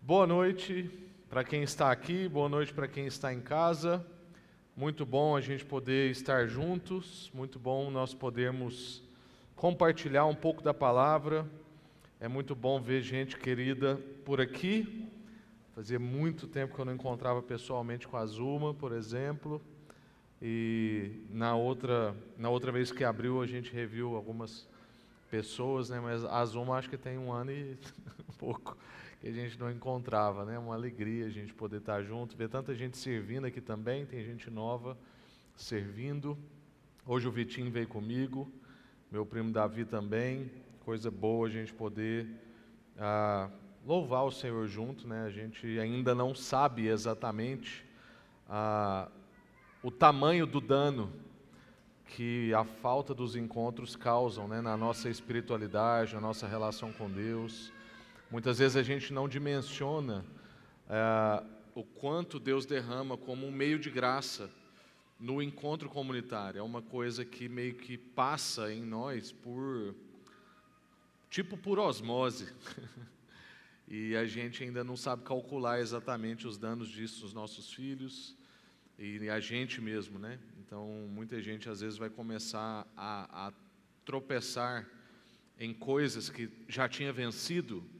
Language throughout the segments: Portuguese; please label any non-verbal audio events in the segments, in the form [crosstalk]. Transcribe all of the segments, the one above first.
Boa noite para quem está aqui, boa noite para quem está em casa. Muito bom a gente poder estar juntos, muito bom nós podermos compartilhar um pouco da palavra. É muito bom ver gente querida por aqui. Fazia muito tempo que eu não encontrava pessoalmente com a Zuma, por exemplo. E na outra, na outra vez que abriu, a gente reviu algumas pessoas, né? mas a Zuma acho que tem um ano e [laughs] pouco que a gente não encontrava, né? Uma alegria a gente poder estar junto, ver tanta gente servindo aqui também, tem gente nova servindo. Hoje o Vitinho veio comigo, meu primo Davi também, coisa boa a gente poder ah, louvar o Senhor junto, né? A gente ainda não sabe exatamente ah, o tamanho do dano que a falta dos encontros causam né, na nossa espiritualidade, na nossa relação com Deus. Muitas vezes a gente não dimensiona é, o quanto Deus derrama como um meio de graça no encontro comunitário. É uma coisa que meio que passa em nós por tipo por osmose. [laughs] e a gente ainda não sabe calcular exatamente os danos disso nos nossos filhos e a gente mesmo, né? Então, muita gente às vezes vai começar a, a tropeçar em coisas que já tinha vencido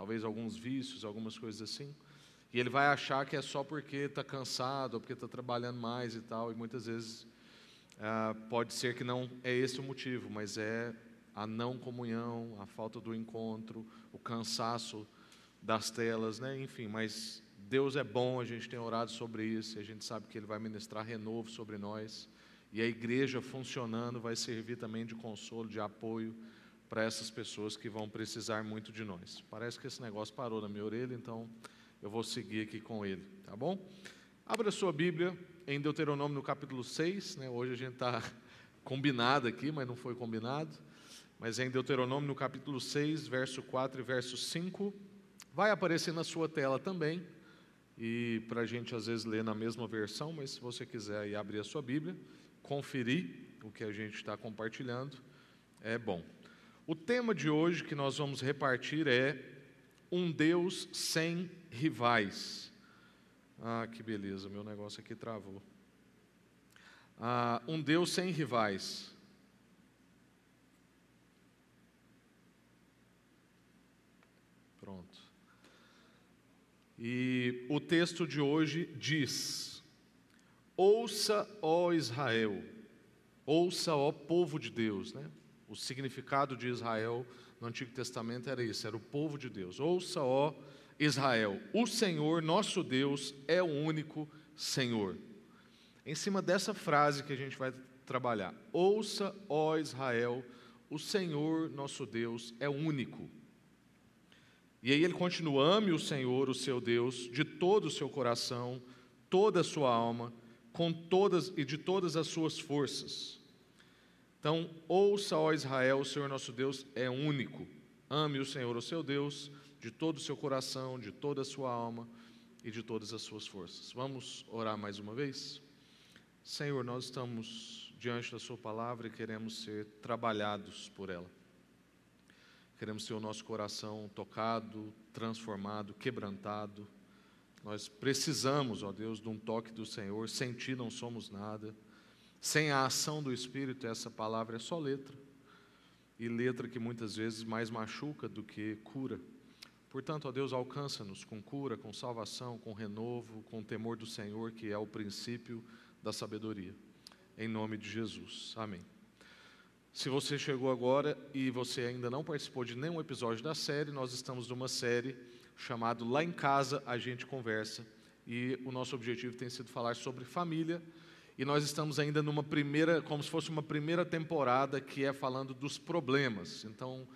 talvez alguns vícios, algumas coisas assim. E ele vai achar que é só porque está cansado, ou porque está trabalhando mais e tal, e muitas vezes ah, pode ser que não é esse o motivo, mas é a não comunhão, a falta do encontro, o cansaço das telas, né? enfim, mas Deus é bom, a gente tem orado sobre isso, a gente sabe que Ele vai ministrar renovo sobre nós, e a igreja funcionando vai servir também de consolo, de apoio, para essas pessoas que vão precisar muito de nós. Parece que esse negócio parou na minha orelha, então eu vou seguir aqui com ele, tá bom? Abra sua Bíblia em Deuteronômio no capítulo 6, né? hoje a gente está [laughs] combinado aqui, mas não foi combinado, mas é em Deuteronômio no capítulo 6, verso 4 e verso 5, vai aparecer na sua tela também, e para a gente às vezes ler na mesma versão, mas se você quiser aí abrir a sua Bíblia, conferir o que a gente está compartilhando, é bom. O tema de hoje que nós vamos repartir é Um Deus sem rivais. Ah, que beleza, meu negócio aqui travou. Ah, um Deus sem rivais. Pronto. E o texto de hoje diz: Ouça, ó Israel, ouça, ó povo de Deus, né? O significado de Israel no Antigo Testamento era isso, era o povo de Deus. Ouça, ó Israel, o Senhor nosso Deus é o único Senhor. Em cima dessa frase que a gente vai trabalhar, ouça, ó Israel, o Senhor nosso Deus é único. E aí ele continua: ame o Senhor, o seu Deus, de todo o seu coração, toda a sua alma, com todas e de todas as suas forças. Então, ouça, ó Israel, o Senhor nosso Deus é único. Ame o Senhor, o seu Deus, de todo o seu coração, de toda a sua alma e de todas as suas forças. Vamos orar mais uma vez? Senhor, nós estamos diante da Sua palavra e queremos ser trabalhados por ela. Queremos ter o nosso coração tocado, transformado, quebrantado. Nós precisamos, ó Deus, de um toque do Senhor. Sem Ti não somos nada. Sem a ação do Espírito, essa palavra é só letra. E letra que muitas vezes mais machuca do que cura. Portanto, ó Deus, alcança-nos com cura, com salvação, com renovo, com o temor do Senhor, que é o princípio da sabedoria. Em nome de Jesus. Amém. Se você chegou agora e você ainda não participou de nenhum episódio da série, nós estamos numa série chamada Lá em Casa a gente conversa. E o nosso objetivo tem sido falar sobre família e nós estamos ainda numa primeira, como se fosse uma primeira temporada que é falando dos problemas. Então,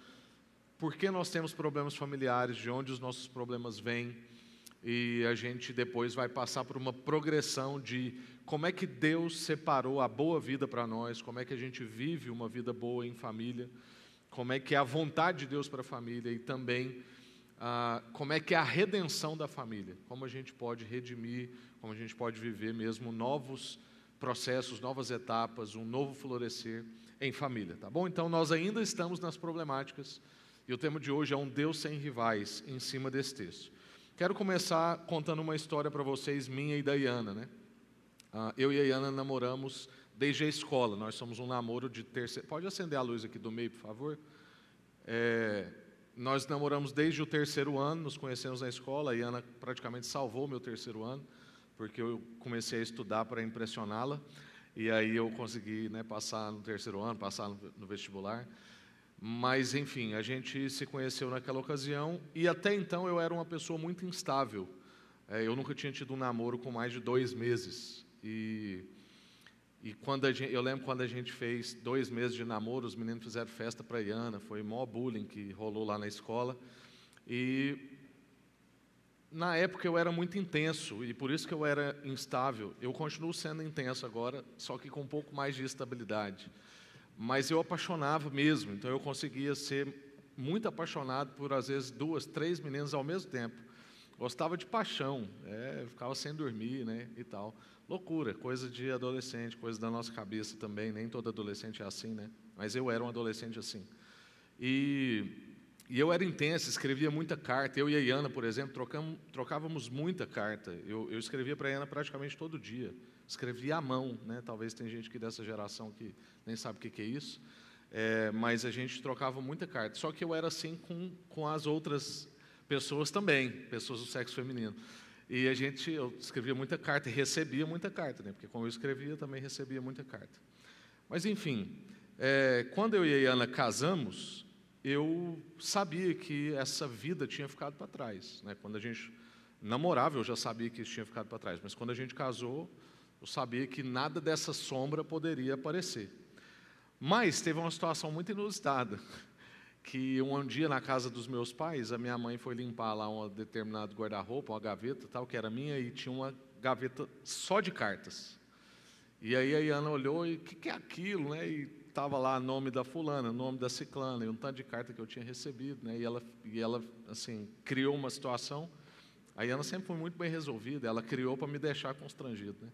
por que nós temos problemas familiares, de onde os nossos problemas vêm, e a gente depois vai passar por uma progressão de como é que Deus separou a boa vida para nós, como é que a gente vive uma vida boa em família, como é que é a vontade de Deus para a família e também ah, como é que é a redenção da família, como a gente pode redimir, como a gente pode viver mesmo novos processos, novas etapas, um novo florescer em família, tá bom? Então nós ainda estamos nas problemáticas e o tema de hoje é um Deus sem rivais em cima desse texto. Quero começar contando uma história para vocês, minha e da Iana, né? Ah, eu e a Iana namoramos desde a escola. Nós somos um namoro de terceiro. Pode acender a luz aqui do meio, por favor? É, nós namoramos desde o terceiro ano, nos conhecemos na escola. A Iana praticamente salvou meu terceiro ano, porque eu comecei a estudar para impressioná-la. E aí eu consegui né, passar no terceiro ano, passar no, vestibular. Mas, enfim, a gente se conheceu naquela ocasião e até então eu era uma pessoa muito instável. É, eu nunca tinha tido um namoro com mais de dois meses. E e quando gente, eu lembro quando a gente fez dois meses de namoro, os meninos fizeram festa para a Iana, foi maior bullying que rolou lá na escola. E na época eu era muito intenso e por isso que eu era instável. Eu continuo sendo intenso agora, só que com um pouco mais de estabilidade. Mas eu apaixonava mesmo, então eu conseguia ser muito apaixonado por às vezes duas, três meninas ao mesmo tempo. Gostava de paixão, é, ficava sem dormir, né, e tal. Loucura, coisa de adolescente, coisa da nossa cabeça também. Nem todo adolescente é assim, né? Mas eu era um adolescente assim. E, e eu era intenso, escrevia muita carta. Eu e a Iana, por exemplo, trocamos, trocávamos muita carta. Eu, eu escrevia para a Iana praticamente todo dia. Escrevia à mão, né? Talvez tem gente que dessa geração que nem sabe o que, que é isso. É, mas a gente trocava muita carta. Só que eu era assim com, com as outras pessoas também, pessoas do sexo feminino. E a gente, eu escrevia muita carta e recebia muita carta, né? Porque como eu escrevia, também recebia muita carta. Mas enfim, é, quando eu e a Ana casamos, eu sabia que essa vida tinha ficado para trás. Né? Quando a gente namorava, eu já sabia que isso tinha ficado para trás. Mas quando a gente casou, eu sabia que nada dessa sombra poderia aparecer. Mas teve uma situação muito inusitada [laughs] que um dia na casa dos meus pais, a minha mãe foi limpar lá um determinado guarda-roupa, uma gaveta tal, que era minha, e tinha uma gaveta só de cartas. E aí a Iana olhou e o que, que, é aquilo, né? E estava lá nome da fulana, nome da ciclana, e um tanto de carta que eu tinha recebido, né? E ela, e ela assim, criou uma situação. A Iana sempre foi muito bem resolvida, ela criou para me deixar constrangido, né?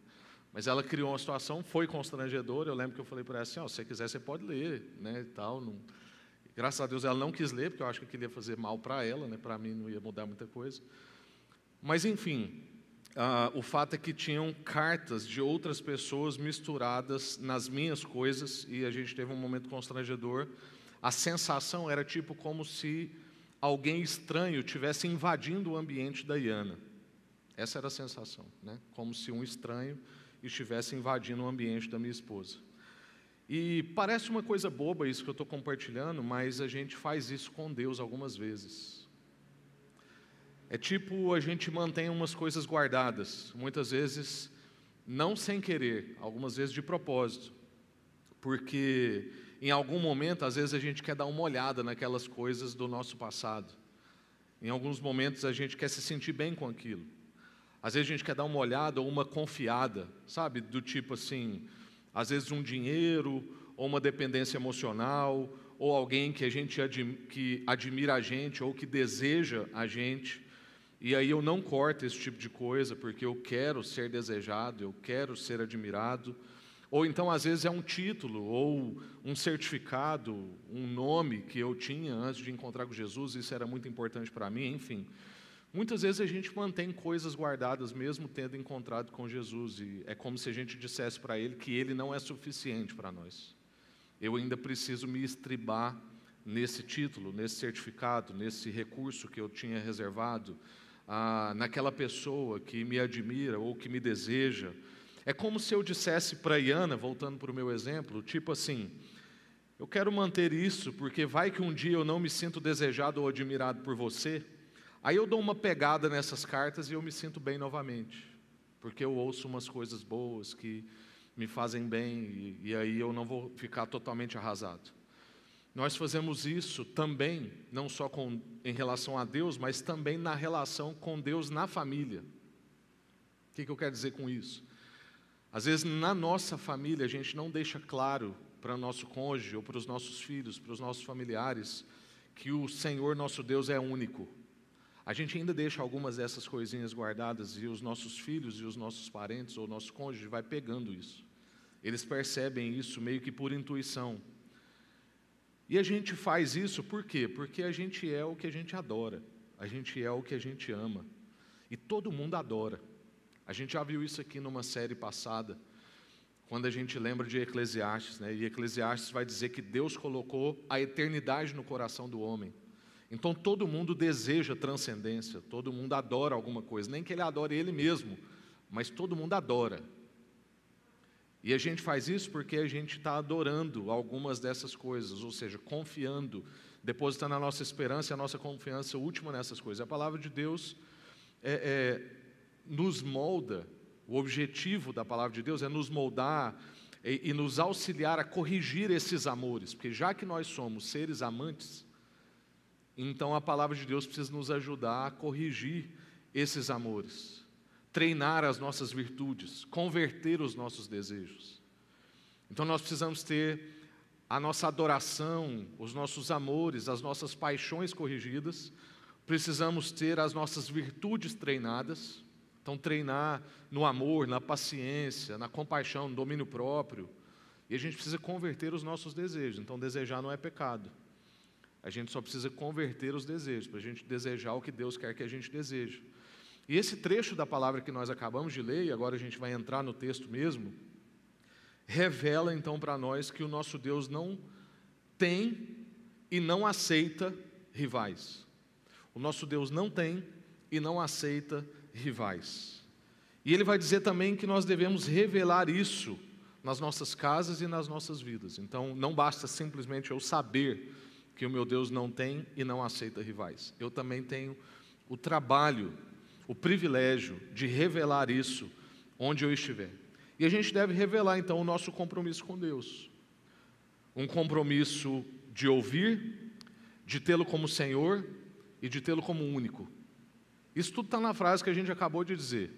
Mas ela criou uma situação, foi constrangedora. Eu lembro que eu falei para ela assim: oh, se você quiser, você pode ler, né? E tal, não Graças a Deus ela não quis ler, porque eu acho que aquilo ia fazer mal para ela, né? para mim não ia mudar muita coisa. Mas, enfim, uh, o fato é que tinham cartas de outras pessoas misturadas nas minhas coisas e a gente teve um momento constrangedor. A sensação era tipo como se alguém estranho tivesse invadindo o ambiente da Iana. Essa era a sensação, né? como se um estranho estivesse invadindo o ambiente da minha esposa. E parece uma coisa boba isso que eu estou compartilhando, mas a gente faz isso com Deus algumas vezes. É tipo a gente mantém umas coisas guardadas, muitas vezes não sem querer, algumas vezes de propósito, porque em algum momento, às vezes a gente quer dar uma olhada naquelas coisas do nosso passado. Em alguns momentos a gente quer se sentir bem com aquilo. Às vezes a gente quer dar uma olhada ou uma confiada, sabe? Do tipo assim, às vezes um dinheiro, ou uma dependência emocional, ou alguém que a gente admi que admira a gente ou que deseja a gente. E aí eu não corto esse tipo de coisa porque eu quero ser desejado, eu quero ser admirado. Ou então, às vezes, é um título, ou um certificado, um nome que eu tinha antes de encontrar com Jesus, isso era muito importante para mim, enfim. Muitas vezes a gente mantém coisas guardadas mesmo tendo encontrado com Jesus e é como se a gente dissesse para ele que ele não é suficiente para nós. Eu ainda preciso me estribar nesse título, nesse certificado, nesse recurso que eu tinha reservado, ah, naquela pessoa que me admira ou que me deseja. É como se eu dissesse para Iana, voltando para o meu exemplo, tipo assim: eu quero manter isso porque vai que um dia eu não me sinto desejado ou admirado por você. Aí eu dou uma pegada nessas cartas e eu me sinto bem novamente, porque eu ouço umas coisas boas que me fazem bem e, e aí eu não vou ficar totalmente arrasado. Nós fazemos isso também, não só com, em relação a Deus, mas também na relação com Deus na família. O que, que eu quero dizer com isso? Às vezes, na nossa família, a gente não deixa claro para o nosso cônjuge ou para os nossos filhos, para os nossos familiares, que o Senhor nosso Deus é único, a gente ainda deixa algumas dessas coisinhas guardadas e os nossos filhos e os nossos parentes ou nosso cônjuge vai pegando isso. Eles percebem isso meio que por intuição. E a gente faz isso por quê? Porque a gente é o que a gente adora, a gente é o que a gente ama. E todo mundo adora. A gente já viu isso aqui numa série passada, quando a gente lembra de Eclesiastes, né? E Eclesiastes vai dizer que Deus colocou a eternidade no coração do homem. Então todo mundo deseja transcendência, todo mundo adora alguma coisa, nem que ele adore ele mesmo, mas todo mundo adora. E a gente faz isso porque a gente está adorando algumas dessas coisas, ou seja, confiando, depositando a nossa esperança e a nossa confiança última nessas coisas. A palavra de Deus é, é, nos molda, o objetivo da palavra de Deus é nos moldar e, e nos auxiliar a corrigir esses amores, porque já que nós somos seres amantes, então a palavra de Deus precisa nos ajudar a corrigir esses amores treinar as nossas virtudes, converter os nossos desejos. Então nós precisamos ter a nossa adoração, os nossos amores, as nossas paixões corrigidas, precisamos ter as nossas virtudes treinadas. Então, treinar no amor, na paciência, na compaixão, no domínio próprio. E a gente precisa converter os nossos desejos. Então, desejar não é pecado. A gente só precisa converter os desejos, para a gente desejar o que Deus quer que a gente deseje. E esse trecho da palavra que nós acabamos de ler, e agora a gente vai entrar no texto mesmo, revela então para nós que o nosso Deus não tem e não aceita rivais. O nosso Deus não tem e não aceita rivais. E ele vai dizer também que nós devemos revelar isso nas nossas casas e nas nossas vidas. Então, não basta simplesmente eu saber que o meu Deus não tem e não aceita rivais. Eu também tenho o trabalho o privilégio de revelar isso onde eu estiver. E a gente deve revelar então o nosso compromisso com Deus. Um compromisso de ouvir, de tê-lo como Senhor e de tê-lo como único. Isso tudo está na frase que a gente acabou de dizer.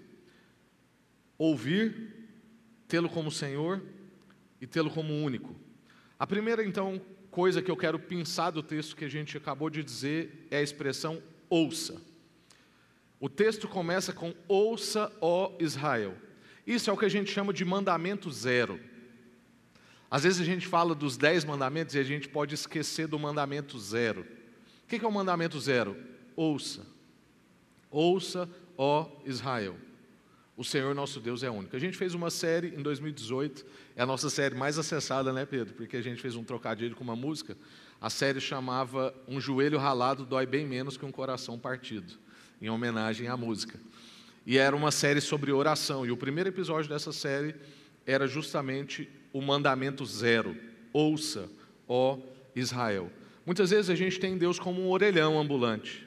Ouvir, tê-lo como Senhor e tê-lo como único. A primeira, então, coisa que eu quero pensar do texto que a gente acabou de dizer é a expressão ouça. O texto começa com: Ouça, ó Israel. Isso é o que a gente chama de mandamento zero. Às vezes a gente fala dos dez mandamentos e a gente pode esquecer do mandamento zero. O que é o mandamento zero? Ouça. Ouça, ó Israel. O Senhor nosso Deus é único. A gente fez uma série em 2018, é a nossa série mais acessada, né, Pedro? Porque a gente fez um trocadilho com uma música. A série chamava Um joelho ralado dói bem menos que um coração partido em homenagem à música. E era uma série sobre oração, e o primeiro episódio dessa série era justamente o mandamento zero: ouça, ó Israel. Muitas vezes a gente tem Deus como um orelhão ambulante.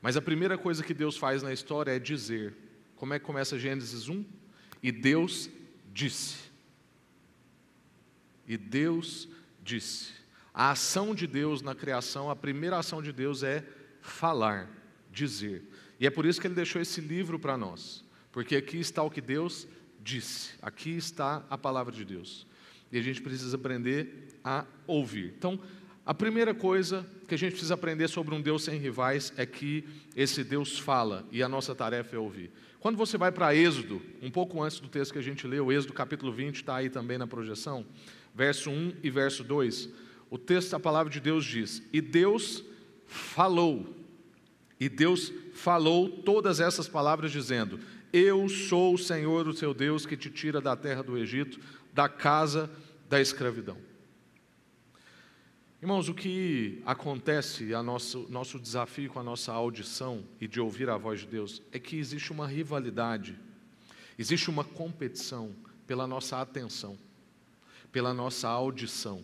Mas a primeira coisa que Deus faz na história é dizer. Como é que começa Gênesis 1? E Deus disse. E Deus disse. A ação de Deus na criação, a primeira ação de Deus é falar dizer. E é por isso que ele deixou esse livro para nós, porque aqui está o que Deus disse, aqui está a palavra de Deus. E a gente precisa aprender a ouvir. Então, a primeira coisa que a gente precisa aprender sobre um Deus sem rivais é que esse Deus fala e a nossa tarefa é ouvir. Quando você vai para Êxodo, um pouco antes do texto que a gente leu, Êxodo capítulo 20 está aí também na projeção, verso 1 e verso 2, o texto da palavra de Deus diz: E Deus falou e Deus falou todas essas palavras, dizendo: Eu sou o Senhor, o seu Deus, que te tira da terra do Egito, da casa da escravidão. Irmãos, o que acontece, a nosso, nosso desafio com a nossa audição e de ouvir a voz de Deus, é que existe uma rivalidade, existe uma competição pela nossa atenção, pela nossa audição.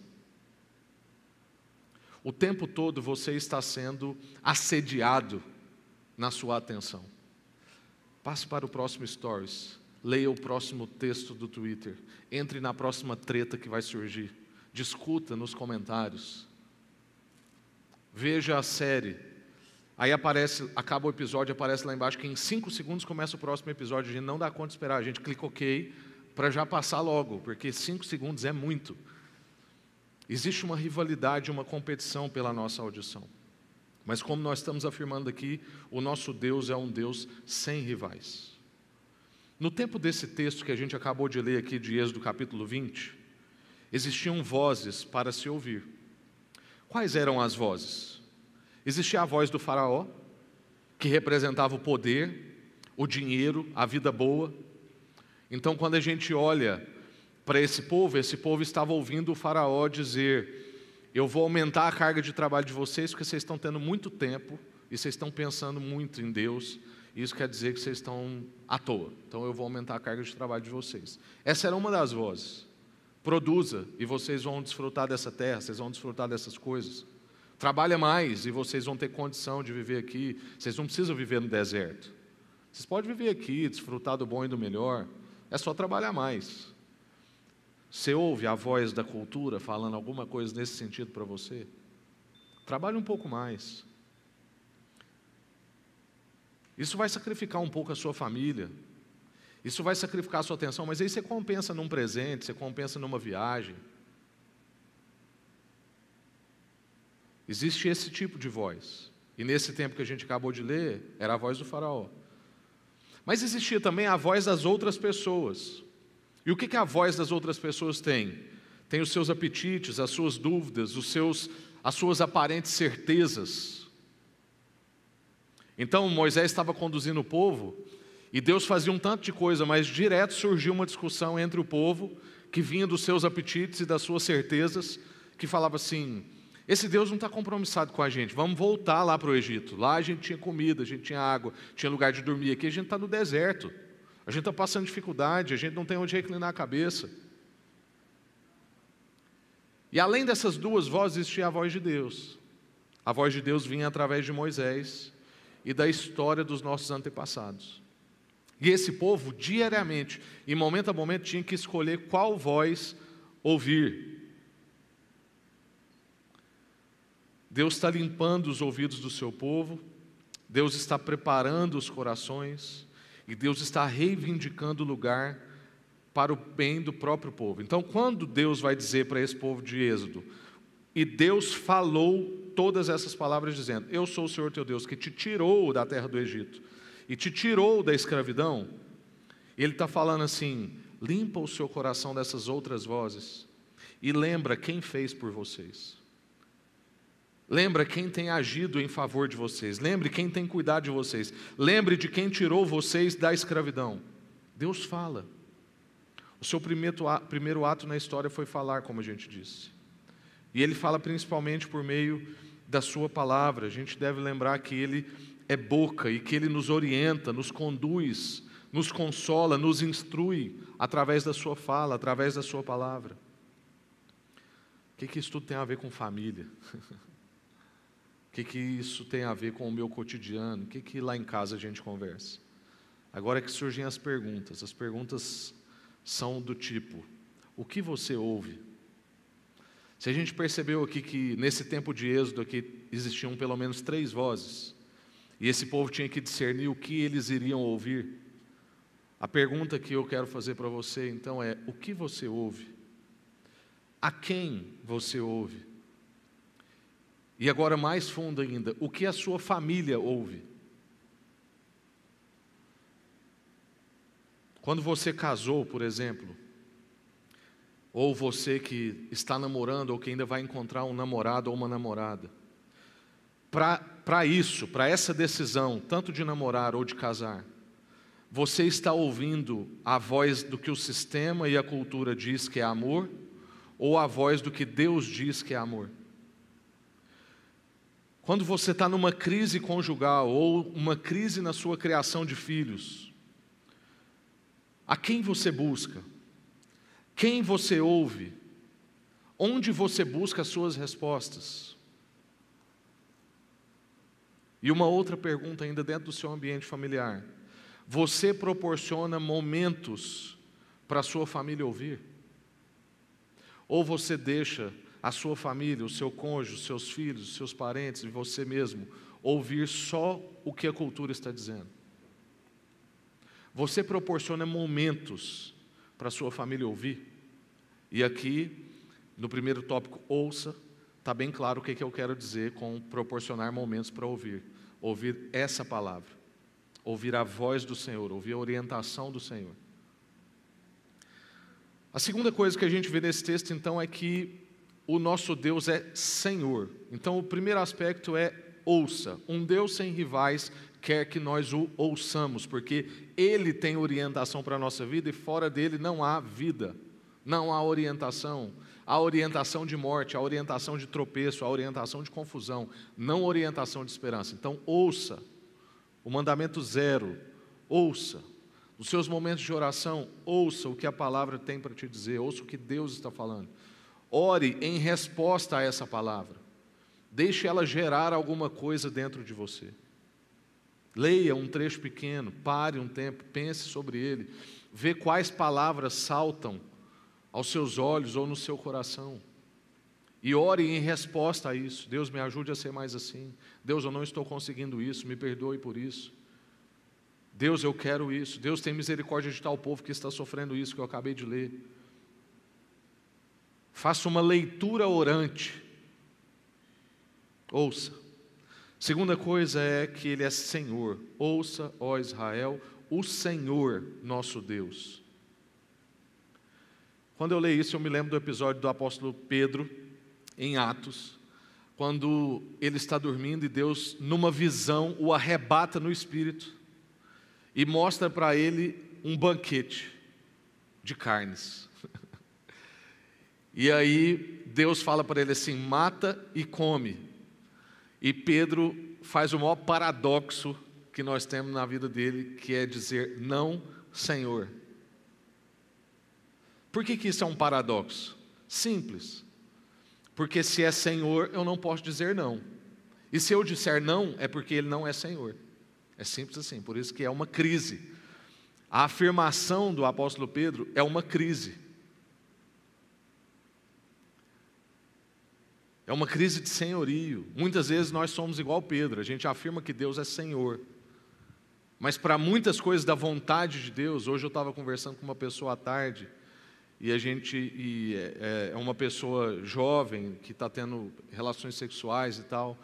O tempo todo você está sendo assediado na sua atenção. Passe para o próximo Stories. Leia o próximo texto do Twitter. Entre na próxima treta que vai surgir. Discuta nos comentários. Veja a série. Aí aparece, acaba o episódio, aparece lá embaixo que em cinco segundos começa o próximo episódio. A gente não dá conta de esperar. A gente clica OK para já passar logo, porque cinco segundos é muito. Existe uma rivalidade, uma competição pela nossa audição. Mas, como nós estamos afirmando aqui, o nosso Deus é um Deus sem rivais. No tempo desse texto que a gente acabou de ler aqui, de Êxodo capítulo 20, existiam vozes para se ouvir. Quais eram as vozes? Existia a voz do Faraó, que representava o poder, o dinheiro, a vida boa. Então, quando a gente olha para esse povo, esse povo estava ouvindo o Faraó dizer: Eu vou aumentar a carga de trabalho de vocês, porque vocês estão tendo muito tempo e vocês estão pensando muito em Deus. Isso quer dizer que vocês estão à toa. Então eu vou aumentar a carga de trabalho de vocês. Essa era uma das vozes. Produza e vocês vão desfrutar dessa terra, vocês vão desfrutar dessas coisas. Trabalha mais e vocês vão ter condição de viver aqui. Vocês não precisam viver no deserto. Vocês podem viver aqui, desfrutar do bom e do melhor. É só trabalhar mais. Você ouve a voz da cultura falando alguma coisa nesse sentido para você? Trabalhe um pouco mais. Isso vai sacrificar um pouco a sua família. Isso vai sacrificar a sua atenção, mas aí você compensa num presente, você compensa numa viagem. Existe esse tipo de voz. E nesse tempo que a gente acabou de ler, era a voz do faraó. Mas existia também a voz das outras pessoas. E o que, que a voz das outras pessoas tem? Tem os seus apetites, as suas dúvidas, os seus, as suas aparentes certezas. Então Moisés estava conduzindo o povo e Deus fazia um tanto de coisa, mas direto surgiu uma discussão entre o povo que vinha dos seus apetites e das suas certezas, que falava assim: esse Deus não está compromissado com a gente, vamos voltar lá para o Egito. Lá a gente tinha comida, a gente tinha água, tinha lugar de dormir. Aqui a gente está no deserto. A gente está passando dificuldade, a gente não tem onde reclinar a cabeça. E além dessas duas vozes, existia a voz de Deus. A voz de Deus vinha através de Moisés e da história dos nossos antepassados. E esse povo, diariamente, em momento a momento, tinha que escolher qual voz ouvir. Deus está limpando os ouvidos do seu povo, Deus está preparando os corações, e Deus está reivindicando o lugar para o bem do próprio povo. Então, quando Deus vai dizer para esse povo de Êxodo, e Deus falou todas essas palavras, dizendo: Eu sou o Senhor teu Deus, que te tirou da terra do Egito e te tirou da escravidão. Ele está falando assim: limpa o seu coração dessas outras vozes e lembra quem fez por vocês. Lembra quem tem agido em favor de vocês. Lembre quem tem cuidado de vocês. Lembre de quem tirou vocês da escravidão. Deus fala. O seu primeiro ato na história foi falar, como a gente disse. E ele fala principalmente por meio da sua palavra. A gente deve lembrar que ele é boca e que ele nos orienta, nos conduz, nos consola, nos instrui através da sua fala, através da sua palavra. O que, que isso tudo tem a ver com família? [laughs] Que, que isso tem a ver com o meu cotidiano? O que, que lá em casa a gente conversa? Agora é que surgem as perguntas. As perguntas são do tipo: o que você ouve? Se a gente percebeu aqui que nesse tempo de êxodo aqui existiam pelo menos três vozes, e esse povo tinha que discernir o que eles iriam ouvir. A pergunta que eu quero fazer para você então é: o que você ouve? A quem você ouve? E agora, mais fundo ainda, o que a sua família ouve? Quando você casou, por exemplo, ou você que está namorando ou que ainda vai encontrar um namorado ou uma namorada, para isso, para essa decisão, tanto de namorar ou de casar, você está ouvindo a voz do que o sistema e a cultura diz que é amor, ou a voz do que Deus diz que é amor? Quando você está numa crise conjugal ou uma crise na sua criação de filhos, a quem você busca? Quem você ouve? Onde você busca as suas respostas? E uma outra pergunta ainda dentro do seu ambiente familiar. Você proporciona momentos para a sua família ouvir? Ou você deixa a sua família, o seu cônjuge, os seus filhos, os seus parentes e você mesmo ouvir só o que a cultura está dizendo. Você proporciona momentos para a sua família ouvir. E aqui, no primeiro tópico, ouça, está bem claro o que, que eu quero dizer com proporcionar momentos para ouvir. Ouvir essa palavra, ouvir a voz do Senhor, ouvir a orientação do Senhor. A segunda coisa que a gente vê nesse texto, então, é que o nosso Deus é Senhor. Então, o primeiro aspecto é ouça, um Deus sem rivais quer que nós o ouçamos, porque Ele tem orientação para a nossa vida e fora dele não há vida, não há orientação. Há orientação de morte, há orientação de tropeço, há orientação de confusão, não orientação de esperança. Então, ouça. O mandamento zero, ouça. Nos seus momentos de oração, ouça o que a palavra tem para te dizer, ouça o que Deus está falando. Ore em resposta a essa palavra. Deixe ela gerar alguma coisa dentro de você. Leia um trecho pequeno, pare um tempo, pense sobre ele, vê quais palavras saltam aos seus olhos ou no seu coração. E ore em resposta a isso. Deus me ajude a ser mais assim. Deus, eu não estou conseguindo isso, me perdoe por isso. Deus, eu quero isso. Deus tem misericórdia de tal povo que está sofrendo isso que eu acabei de ler. Faça uma leitura orante. Ouça. Segunda coisa é que Ele é Senhor. Ouça, ó Israel, o Senhor nosso Deus. Quando eu leio isso, eu me lembro do episódio do apóstolo Pedro, em Atos, quando ele está dormindo e Deus, numa visão, o arrebata no espírito e mostra para ele um banquete de carnes. E aí Deus fala para ele assim: mata e come. E Pedro faz o maior paradoxo que nós temos na vida dele, que é dizer: não, Senhor. Por que, que isso é um paradoxo? Simples. Porque se é Senhor, eu não posso dizer não. E se eu disser não, é porque Ele não é Senhor. É simples assim, por isso que é uma crise. A afirmação do apóstolo Pedro é uma crise. É uma crise de senhorio. Muitas vezes nós somos igual Pedro, a gente afirma que Deus é Senhor. Mas para muitas coisas da vontade de Deus, hoje eu estava conversando com uma pessoa à tarde, e a gente e é, é uma pessoa jovem que está tendo relações sexuais e tal,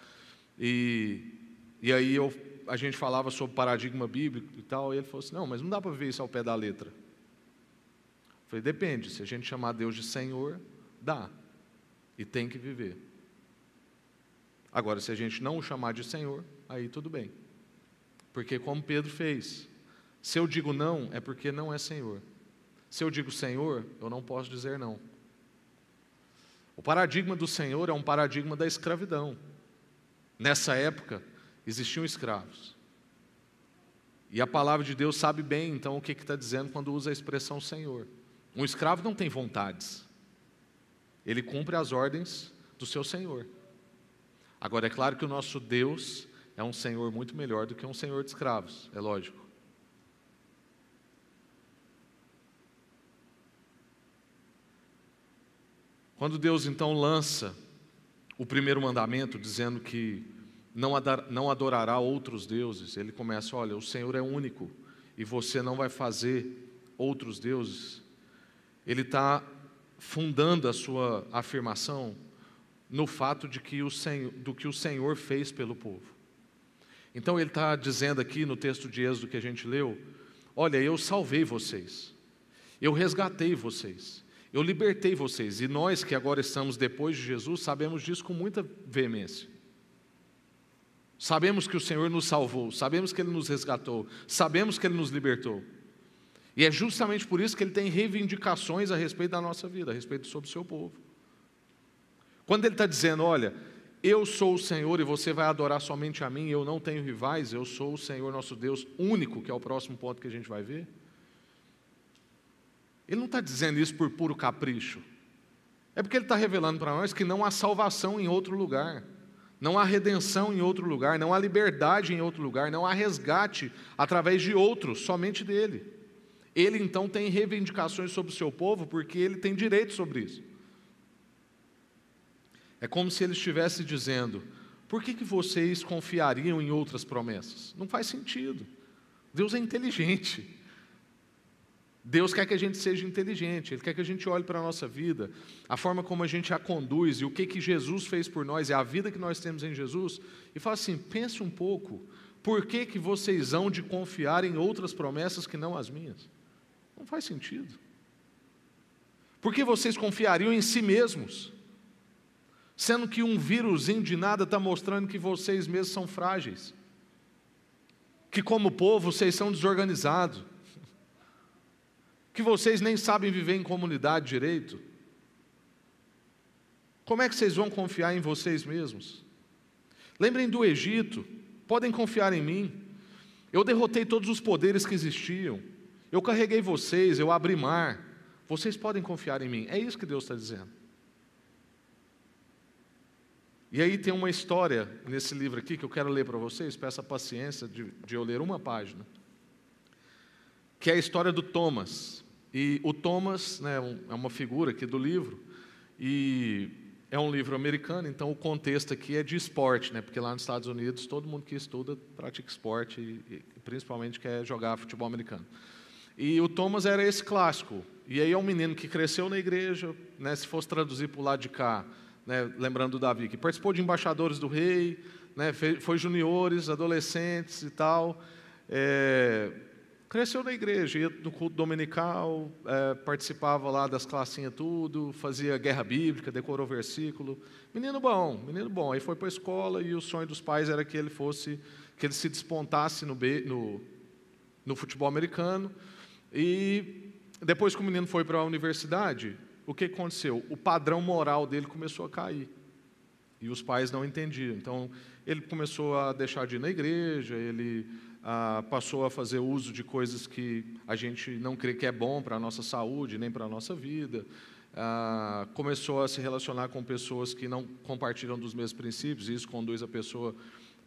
e, e aí eu a gente falava sobre paradigma bíblico e tal, e ele falou assim: não, mas não dá para ver isso ao pé da letra. Eu falei: depende, se a gente chamar Deus de Senhor, dá, e tem que viver. Agora, se a gente não o chamar de Senhor, aí tudo bem. Porque, como Pedro fez, se eu digo não, é porque não é Senhor. Se eu digo Senhor, eu não posso dizer não. O paradigma do Senhor é um paradigma da escravidão. Nessa época, existiam escravos. E a palavra de Deus sabe bem, então, o que está dizendo quando usa a expressão Senhor. Um escravo não tem vontades, ele cumpre as ordens do seu Senhor. Agora, é claro que o nosso Deus é um Senhor muito melhor do que um Senhor de escravos, é lógico. Quando Deus então lança o primeiro mandamento, dizendo que não adorará outros deuses. Ele começa: olha, o Senhor é único e você não vai fazer outros deuses. Ele está fundando a sua afirmação no fato de que o Senhor, do que o Senhor fez pelo povo. Então ele está dizendo aqui no texto de Êxodo que a gente leu: olha, eu salvei vocês, eu resgatei vocês, eu libertei vocês, e nós que agora estamos depois de Jesus sabemos disso com muita veemência. Sabemos que o Senhor nos salvou, sabemos que Ele nos resgatou, sabemos que Ele nos libertou. E é justamente por isso que Ele tem reivindicações a respeito da nossa vida, a respeito sobre o seu povo. Quando Ele está dizendo, olha, eu sou o Senhor e você vai adorar somente a mim, eu não tenho rivais, eu sou o Senhor nosso Deus único, que é o próximo ponto que a gente vai ver. Ele não está dizendo isso por puro capricho. É porque ele está revelando para nós que não há salvação em outro lugar. Não há redenção em outro lugar, não há liberdade em outro lugar, não há resgate através de outros, somente dele. Ele então tem reivindicações sobre o seu povo porque ele tem direito sobre isso. É como se ele estivesse dizendo: por que, que vocês confiariam em outras promessas? Não faz sentido. Deus é inteligente. Deus quer que a gente seja inteligente, Ele quer que a gente olhe para a nossa vida, a forma como a gente a conduz e o que, que Jesus fez por nós, e a vida que nós temos em Jesus, e fala assim: pense um pouco, por que, que vocês hão de confiar em outras promessas que não as minhas? Não faz sentido. Por que vocês confiariam em si mesmos? Sendo que um vírusinho de nada está mostrando que vocês mesmos são frágeis. que, como povo, vocês são desorganizados, [laughs] que vocês nem sabem viver em comunidade direito. Como é que vocês vão confiar em vocês mesmos? Lembrem do Egito, podem confiar em mim. Eu derrotei todos os poderes que existiam. Eu carreguei vocês, eu abri mar. Vocês podem confiar em mim. É isso que Deus está dizendo. E aí tem uma história nesse livro aqui que eu quero ler para vocês, peço a paciência de, de eu ler uma página, que é a história do Thomas. E o Thomas né, é uma figura aqui do livro, e é um livro americano, então o contexto aqui é de esporte, né, porque lá nos Estados Unidos todo mundo que estuda pratica esporte, e, e principalmente quer jogar futebol americano. E o Thomas era esse clássico, e aí é um menino que cresceu na igreja, né, se fosse traduzir para o lado de cá, né, lembrando do Davi, que participou de embaixadores do rei, né, foi juniores, adolescentes e tal. É, cresceu na igreja, ia no culto dominical, é, participava lá das classinhas tudo, fazia guerra bíblica, decorou versículo. Menino bom, menino bom. Aí foi para a escola e o sonho dos pais era que ele fosse, que ele se despontasse no, no, no futebol americano. E depois que o menino foi para a universidade, o que aconteceu? O padrão moral dele começou a cair. E os pais não entendiam. Então, ele começou a deixar de ir na igreja, ele ah, passou a fazer uso de coisas que a gente não crê que é bom para a nossa saúde, nem para a nossa vida. Ah, começou a se relacionar com pessoas que não compartilham dos mesmos princípios, e isso conduz a pessoa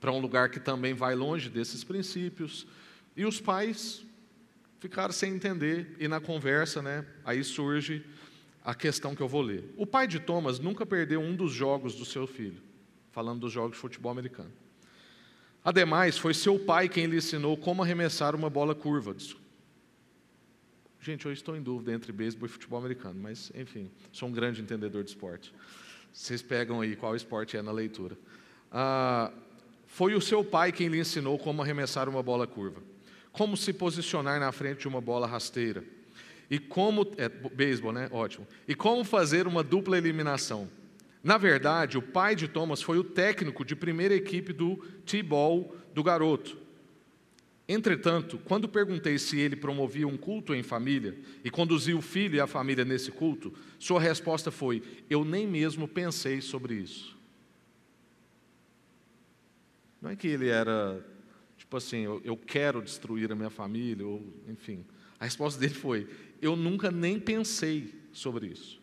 para um lugar que também vai longe desses princípios. E os pais ficaram sem entender, e na conversa, né, aí surge a questão que eu vou ler. O pai de Thomas nunca perdeu um dos jogos do seu filho, falando dos jogos de futebol americano. Ademais, foi seu pai quem lhe ensinou como arremessar uma bola curva. Gente, eu estou em dúvida entre beisebol e futebol americano, mas enfim, sou um grande entendedor de esporte. Vocês pegam aí qual esporte é na leitura. Ah, foi o seu pai quem lhe ensinou como arremessar uma bola curva, como se posicionar na frente de uma bola rasteira e como. É, beisebol, né? Ótimo. E como fazer uma dupla eliminação. Na verdade, o pai de Thomas foi o técnico de primeira equipe do T-ball do garoto. Entretanto, quando perguntei se ele promovia um culto em família e conduzia o filho e a família nesse culto, sua resposta foi: Eu nem mesmo pensei sobre isso. Não é que ele era, tipo assim, eu, eu quero destruir a minha família, ou enfim. A resposta dele foi: Eu nunca nem pensei sobre isso.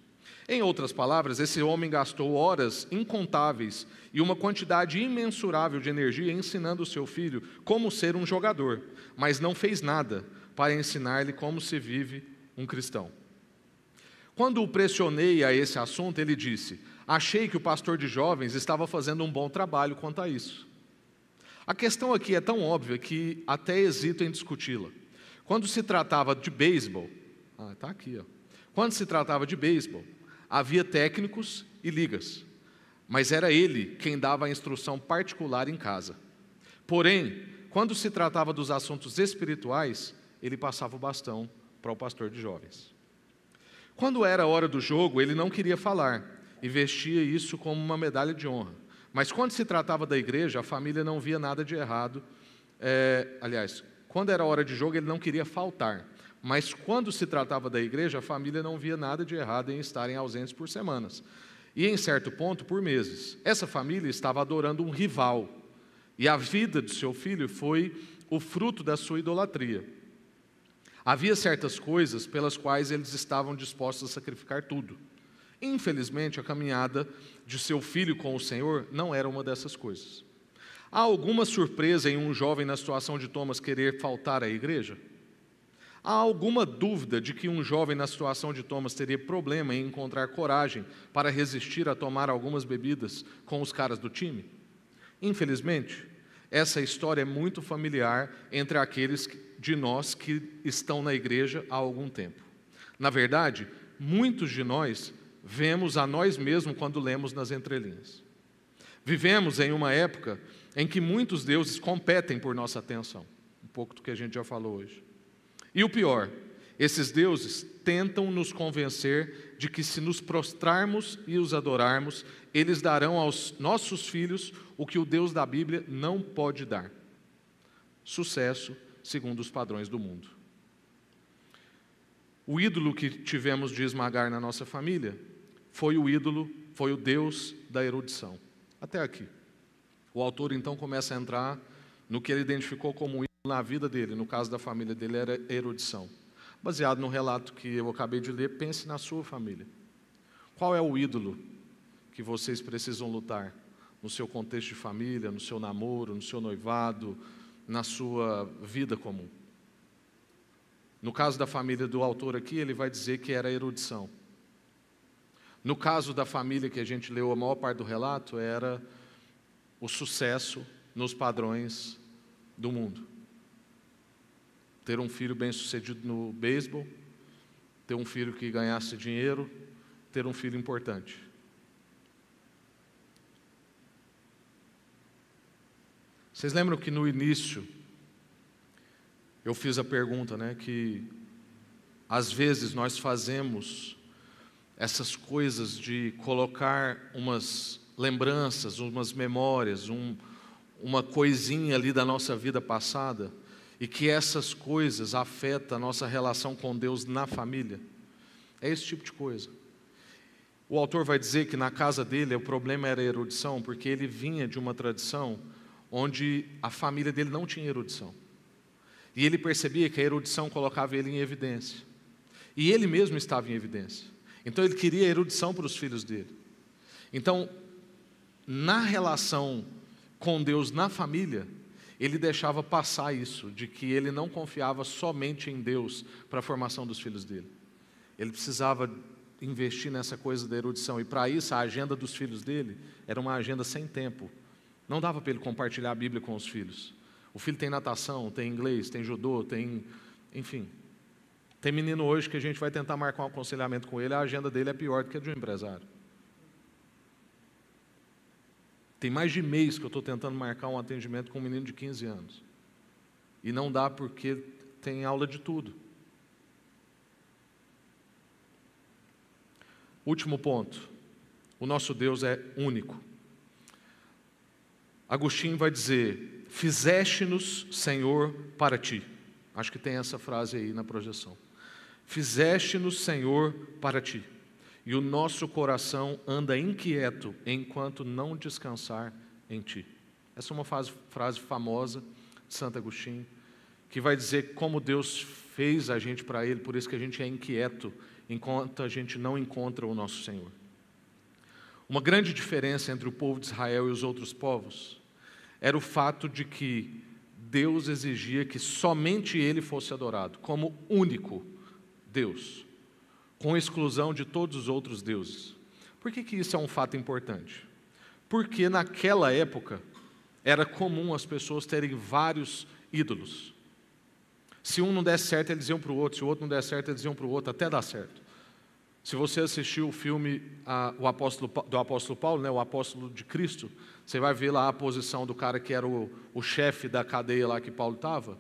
Em outras palavras, esse homem gastou horas incontáveis e uma quantidade imensurável de energia ensinando o seu filho como ser um jogador, mas não fez nada para ensinar-lhe como se vive um cristão. Quando o pressionei a esse assunto, ele disse: Achei que o pastor de jovens estava fazendo um bom trabalho quanto a isso. A questão aqui é tão óbvia que até hesito em discuti-la. Quando se tratava de beisebol, ah, está aqui, ó. Quando se tratava de beisebol, havia técnicos e ligas, mas era ele quem dava a instrução particular em casa. Porém, quando se tratava dos assuntos espirituais, ele passava o bastão para o pastor de jovens. Quando era hora do jogo, ele não queria falar e vestia isso como uma medalha de honra. Mas quando se tratava da igreja, a família não via nada de errado. É, aliás, quando era hora de jogo, ele não queria faltar. Mas quando se tratava da igreja, a família não via nada de errado em estarem ausentes por semanas. E em certo ponto, por meses. Essa família estava adorando um rival. E a vida de seu filho foi o fruto da sua idolatria. Havia certas coisas pelas quais eles estavam dispostos a sacrificar tudo. Infelizmente, a caminhada de seu filho com o Senhor não era uma dessas coisas. Há alguma surpresa em um jovem na situação de Thomas querer faltar à igreja? Há alguma dúvida de que um jovem na situação de Thomas teria problema em encontrar coragem para resistir a tomar algumas bebidas com os caras do time? Infelizmente, essa história é muito familiar entre aqueles de nós que estão na igreja há algum tempo. Na verdade, muitos de nós vemos a nós mesmos quando lemos nas entrelinhas. Vivemos em uma época em que muitos deuses competem por nossa atenção. Um pouco do que a gente já falou hoje. E o pior, esses deuses tentam nos convencer de que se nos prostrarmos e os adorarmos, eles darão aos nossos filhos o que o Deus da Bíblia não pode dar. sucesso segundo os padrões do mundo. O ídolo que tivemos de esmagar na nossa família foi o ídolo, foi o Deus da erudição. Até aqui. O autor então começa a entrar no que ele identificou como na vida dele, no caso da família dele era erudição. Baseado no relato que eu acabei de ler, pense na sua família. Qual é o ídolo que vocês precisam lutar no seu contexto de família, no seu namoro, no seu noivado, na sua vida comum? No caso da família do autor aqui, ele vai dizer que era erudição. No caso da família que a gente leu a maior parte do relato, era o sucesso nos padrões do mundo. Ter um filho bem-sucedido no beisebol, ter um filho que ganhasse dinheiro, ter um filho importante. Vocês lembram que no início eu fiz a pergunta, né, que às vezes nós fazemos essas coisas de colocar umas lembranças, umas memórias, um, uma coisinha ali da nossa vida passada e que essas coisas afetam a nossa relação com Deus na família. É esse tipo de coisa. O autor vai dizer que na casa dele o problema era a erudição, porque ele vinha de uma tradição onde a família dele não tinha erudição. E ele percebia que a erudição colocava ele em evidência. E ele mesmo estava em evidência. Então ele queria erudição para os filhos dele. Então, na relação com Deus na família, ele deixava passar isso, de que ele não confiava somente em Deus para a formação dos filhos dele. Ele precisava investir nessa coisa da erudição. E para isso, a agenda dos filhos dele era uma agenda sem tempo. Não dava para ele compartilhar a Bíblia com os filhos. O filho tem natação, tem inglês, tem judô, tem. Enfim. Tem menino hoje que a gente vai tentar marcar um aconselhamento com ele, a agenda dele é pior do que a de um empresário. Tem mais de mês que eu estou tentando marcar um atendimento com um menino de 15 anos. E não dá porque tem aula de tudo. Último ponto. O nosso Deus é único. Agostinho vai dizer: Fizeste-nos, Senhor, para ti. Acho que tem essa frase aí na projeção. Fizeste-nos, Senhor, para ti. E o nosso coração anda inquieto enquanto não descansar em ti. Essa é uma frase, frase famosa de Santo Agostinho, que vai dizer como Deus fez a gente para Ele, por isso que a gente é inquieto enquanto a gente não encontra o nosso Senhor. Uma grande diferença entre o povo de Israel e os outros povos era o fato de que Deus exigia que somente Ele fosse adorado, como único Deus, com exclusão de todos os outros deuses. Por que, que isso é um fato importante? Porque naquela época era comum as pessoas terem vários ídolos. Se um não desse certo, eles iam para o outro, se o outro não desse certo, eles iam para o outro, até dar certo. Se você assistiu o filme a, o apóstolo, do apóstolo Paulo, né, o apóstolo de Cristo, você vai ver lá a posição do cara que era o, o chefe da cadeia lá que Paulo estava,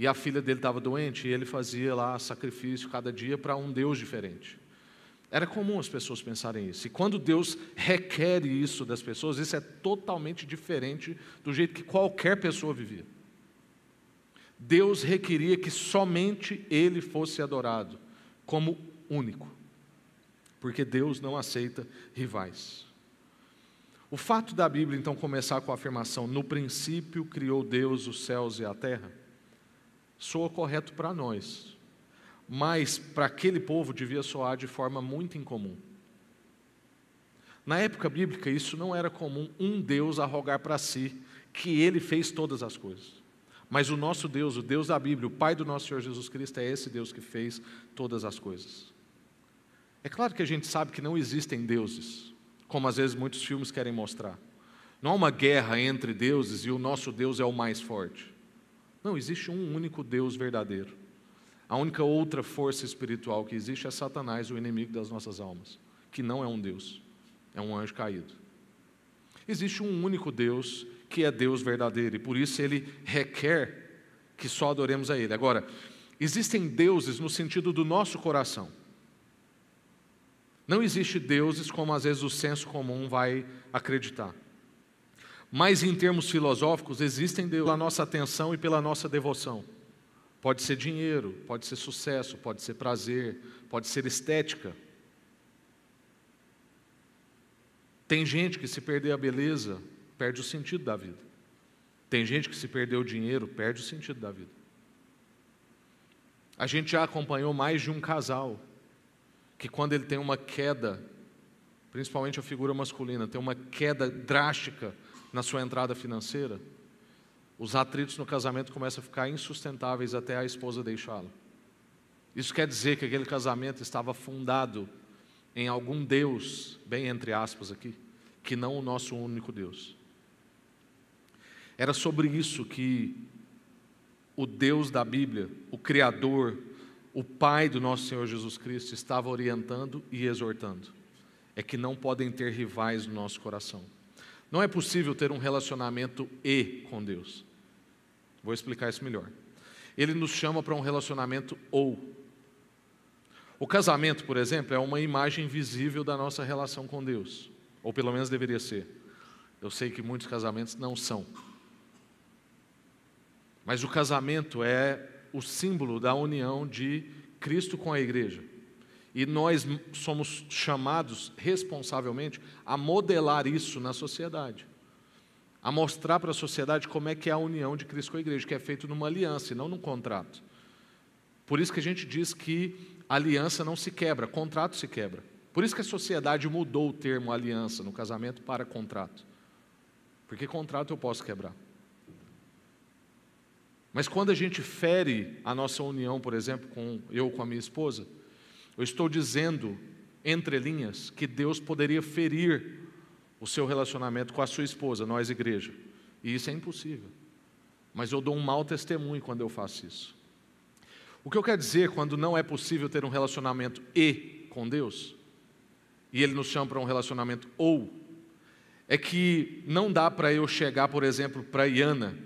e a filha dele estava doente, e ele fazia lá sacrifício cada dia para um Deus diferente. Era comum as pessoas pensarem isso. E quando Deus requer isso das pessoas, isso é totalmente diferente do jeito que qualquer pessoa vivia. Deus requeria que somente Ele fosse adorado como único, porque Deus não aceita rivais. O fato da Bíblia então começar com a afirmação: no princípio criou Deus os céus e a terra, soa correto para nós, mas para aquele povo devia soar de forma muito incomum. Na época bíblica, isso não era comum um Deus arrogar para si que ele fez todas as coisas. Mas o nosso Deus, o Deus da Bíblia, o Pai do nosso Senhor Jesus Cristo, é esse Deus que fez todas as coisas. É claro que a gente sabe que não existem deuses, como às vezes muitos filmes querem mostrar. Não há uma guerra entre deuses e o nosso Deus é o mais forte. Não, existe um único Deus verdadeiro. A única outra força espiritual que existe é Satanás, o inimigo das nossas almas, que não é um Deus, é um anjo caído. Existe um único Deus que é Deus verdadeiro, e por isso ele requer que só adoremos a Ele. Agora, existem deuses no sentido do nosso coração. Não existe deuses como às vezes o senso comum vai acreditar. Mas em termos filosóficos, existem Deus pela nossa atenção e pela nossa devoção. Pode ser dinheiro, pode ser sucesso, pode ser prazer, pode ser estética. Tem gente que se perder a beleza, perde o sentido da vida. Tem gente que se perder o dinheiro, perde o sentido da vida. A gente já acompanhou mais de um casal que quando ele tem uma queda, principalmente a figura masculina, tem uma queda drástica na sua entrada financeira, os atritos no casamento começam a ficar insustentáveis até a esposa deixá-lo. Isso quer dizer que aquele casamento estava fundado em algum Deus, bem entre aspas aqui, que não o nosso único Deus. Era sobre isso que o Deus da Bíblia, o Criador, o Pai do nosso Senhor Jesus Cristo estava orientando e exortando. É que não podem ter rivais no nosso coração. Não é possível ter um relacionamento e com Deus. Vou explicar isso melhor. Ele nos chama para um relacionamento ou. O casamento, por exemplo, é uma imagem visível da nossa relação com Deus, ou pelo menos deveria ser. Eu sei que muitos casamentos não são. Mas o casamento é o símbolo da união de Cristo com a igreja. E nós somos chamados responsavelmente a modelar isso na sociedade. A mostrar para a sociedade como é que é a união de Cristo com a igreja, que é feito numa aliança e não num contrato. Por isso que a gente diz que aliança não se quebra, contrato se quebra. Por isso que a sociedade mudou o termo aliança no casamento para contrato. Porque contrato eu posso quebrar. Mas quando a gente fere a nossa união, por exemplo, com eu com a minha esposa, eu estou dizendo entre linhas que Deus poderia ferir o seu relacionamento com a sua esposa, nós igreja. E isso é impossível. Mas eu dou um mau testemunho quando eu faço isso. O que eu quero dizer quando não é possível ter um relacionamento e com Deus, e Ele nos chama para um relacionamento ou, é que não dá para eu chegar, por exemplo, para Iana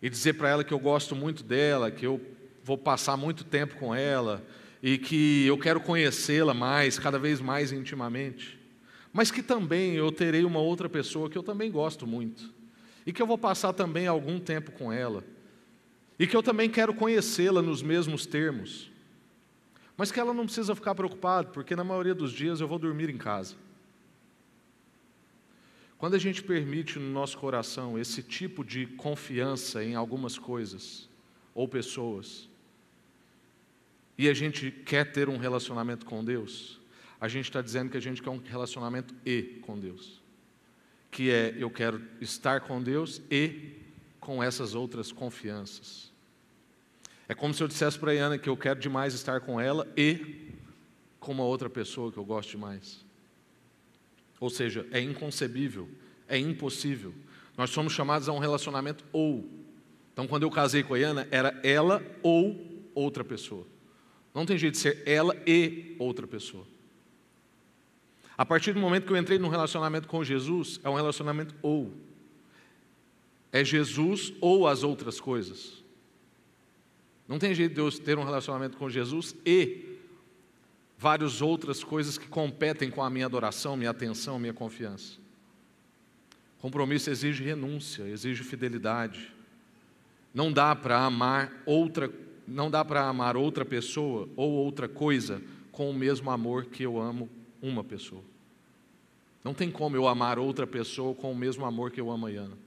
e dizer para ela que eu gosto muito dela, que eu vou passar muito tempo com ela e que eu quero conhecê-la mais, cada vez mais intimamente, mas que também eu terei uma outra pessoa que eu também gosto muito e que eu vou passar também algum tempo com ela e que eu também quero conhecê-la nos mesmos termos, mas que ela não precisa ficar preocupada, porque na maioria dos dias eu vou dormir em casa. Quando a gente permite no nosso coração esse tipo de confiança em algumas coisas ou pessoas, e a gente quer ter um relacionamento com Deus, a gente está dizendo que a gente quer um relacionamento e com Deus, que é eu quero estar com Deus e com essas outras confianças. É como se eu dissesse para a Iana que eu quero demais estar com ela e com uma outra pessoa que eu gosto demais. Ou seja, é inconcebível, é impossível. Nós somos chamados a um relacionamento ou. Então, quando eu casei com a Iana, era ela ou outra pessoa. Não tem jeito de ser ela e outra pessoa. A partir do momento que eu entrei num relacionamento com Jesus, é um relacionamento ou. É Jesus ou as outras coisas. Não tem jeito de eu ter um relacionamento com Jesus e várias outras coisas que competem com a minha adoração, minha atenção, minha confiança. Compromisso exige renúncia, exige fidelidade. Não dá para amar outra, não dá para amar outra pessoa ou outra coisa com o mesmo amor que eu amo uma pessoa. Não tem como eu amar outra pessoa com o mesmo amor que eu amo a Iana.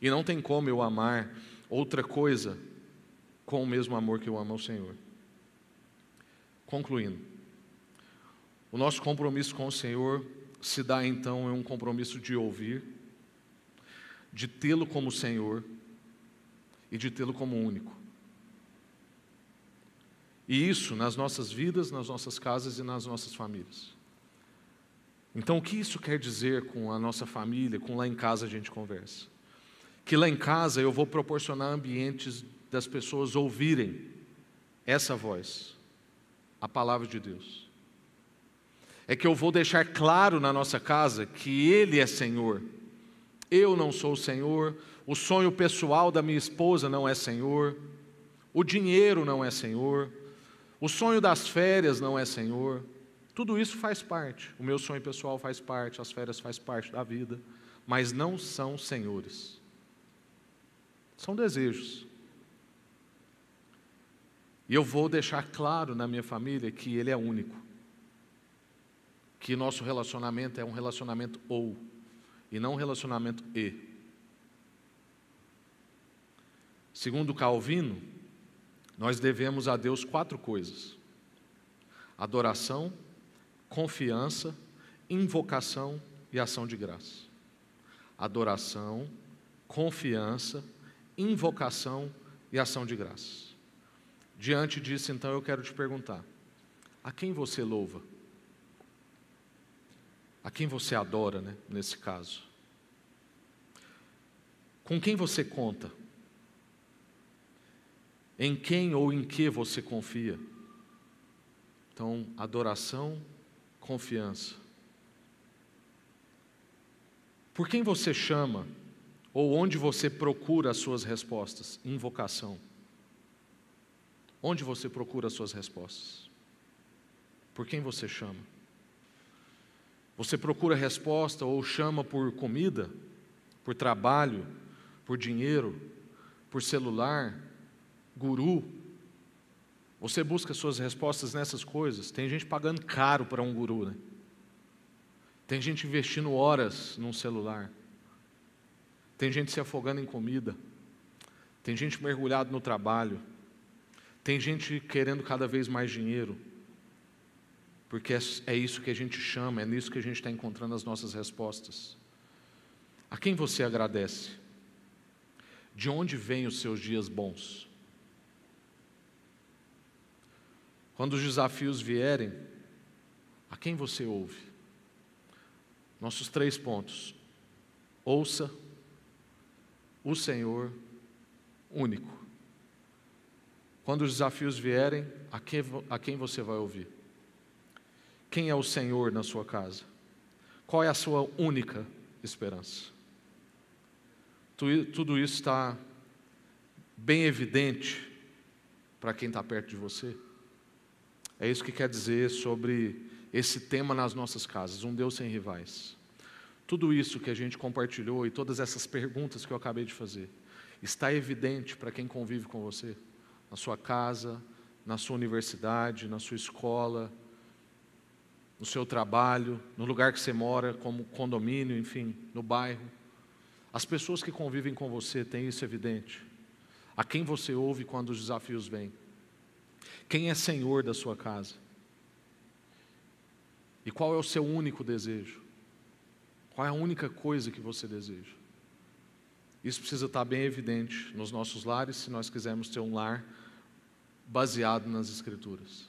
E não tem como eu amar outra coisa com o mesmo amor que eu amo ao Senhor. Concluindo, o nosso compromisso com o Senhor se dá então em um compromisso de ouvir, de tê-lo como Senhor e de tê-lo como único. E isso nas nossas vidas, nas nossas casas e nas nossas famílias. Então, o que isso quer dizer com a nossa família, com lá em casa a gente conversa? Que lá em casa eu vou proporcionar ambientes das pessoas ouvirem essa voz, a palavra de Deus. É que eu vou deixar claro na nossa casa que Ele é Senhor. Eu não sou o Senhor, o sonho pessoal da minha esposa não é Senhor, o dinheiro não é Senhor, o sonho das férias não é Senhor. Tudo isso faz parte. O meu sonho pessoal faz parte, as férias faz parte da vida, mas não são senhores. São desejos. E eu vou deixar claro na minha família que ele é único. Que nosso relacionamento é um relacionamento ou, e não um relacionamento e. Segundo Calvino, nós devemos a Deus quatro coisas: adoração, confiança, invocação e ação de graça. Adoração, confiança, invocação e ação de graça. Diante disso, então, eu quero te perguntar: a quem você louva? A quem você adora, né, nesse caso? Com quem você conta? Em quem ou em que você confia? Então, adoração, confiança. Por quem você chama ou onde você procura as suas respostas? Invocação. Onde você procura as suas respostas? Por quem você chama? Você procura resposta ou chama por comida, por trabalho, por dinheiro, por celular, guru. Você busca suas respostas nessas coisas. Tem gente pagando caro para um guru, né? Tem gente investindo horas num celular. Tem gente se afogando em comida. Tem gente mergulhado no trabalho. Tem gente querendo cada vez mais dinheiro. Porque é, é isso que a gente chama, é nisso que a gente está encontrando as nossas respostas. A quem você agradece? De onde vêm os seus dias bons? Quando os desafios vierem, a quem você ouve? Nossos três pontos. Ouça o Senhor único. Quando os desafios vierem, a quem, a quem você vai ouvir? Quem é o Senhor na sua casa? Qual é a sua única esperança? Tudo isso está bem evidente para quem está perto de você. É isso que quer dizer sobre esse tema nas nossas casas, um Deus sem rivais. Tudo isso que a gente compartilhou e todas essas perguntas que eu acabei de fazer, está evidente para quem convive com você, na sua casa, na sua universidade, na sua escola, no seu trabalho, no lugar que você mora, como condomínio, enfim, no bairro. As pessoas que convivem com você têm isso evidente. A quem você ouve quando os desafios vêm. Quem é senhor da sua casa? E qual é o seu único desejo? Qual é a única coisa que você deseja? Isso precisa estar bem evidente nos nossos lares, se nós quisermos ter um lar baseado nas Escrituras.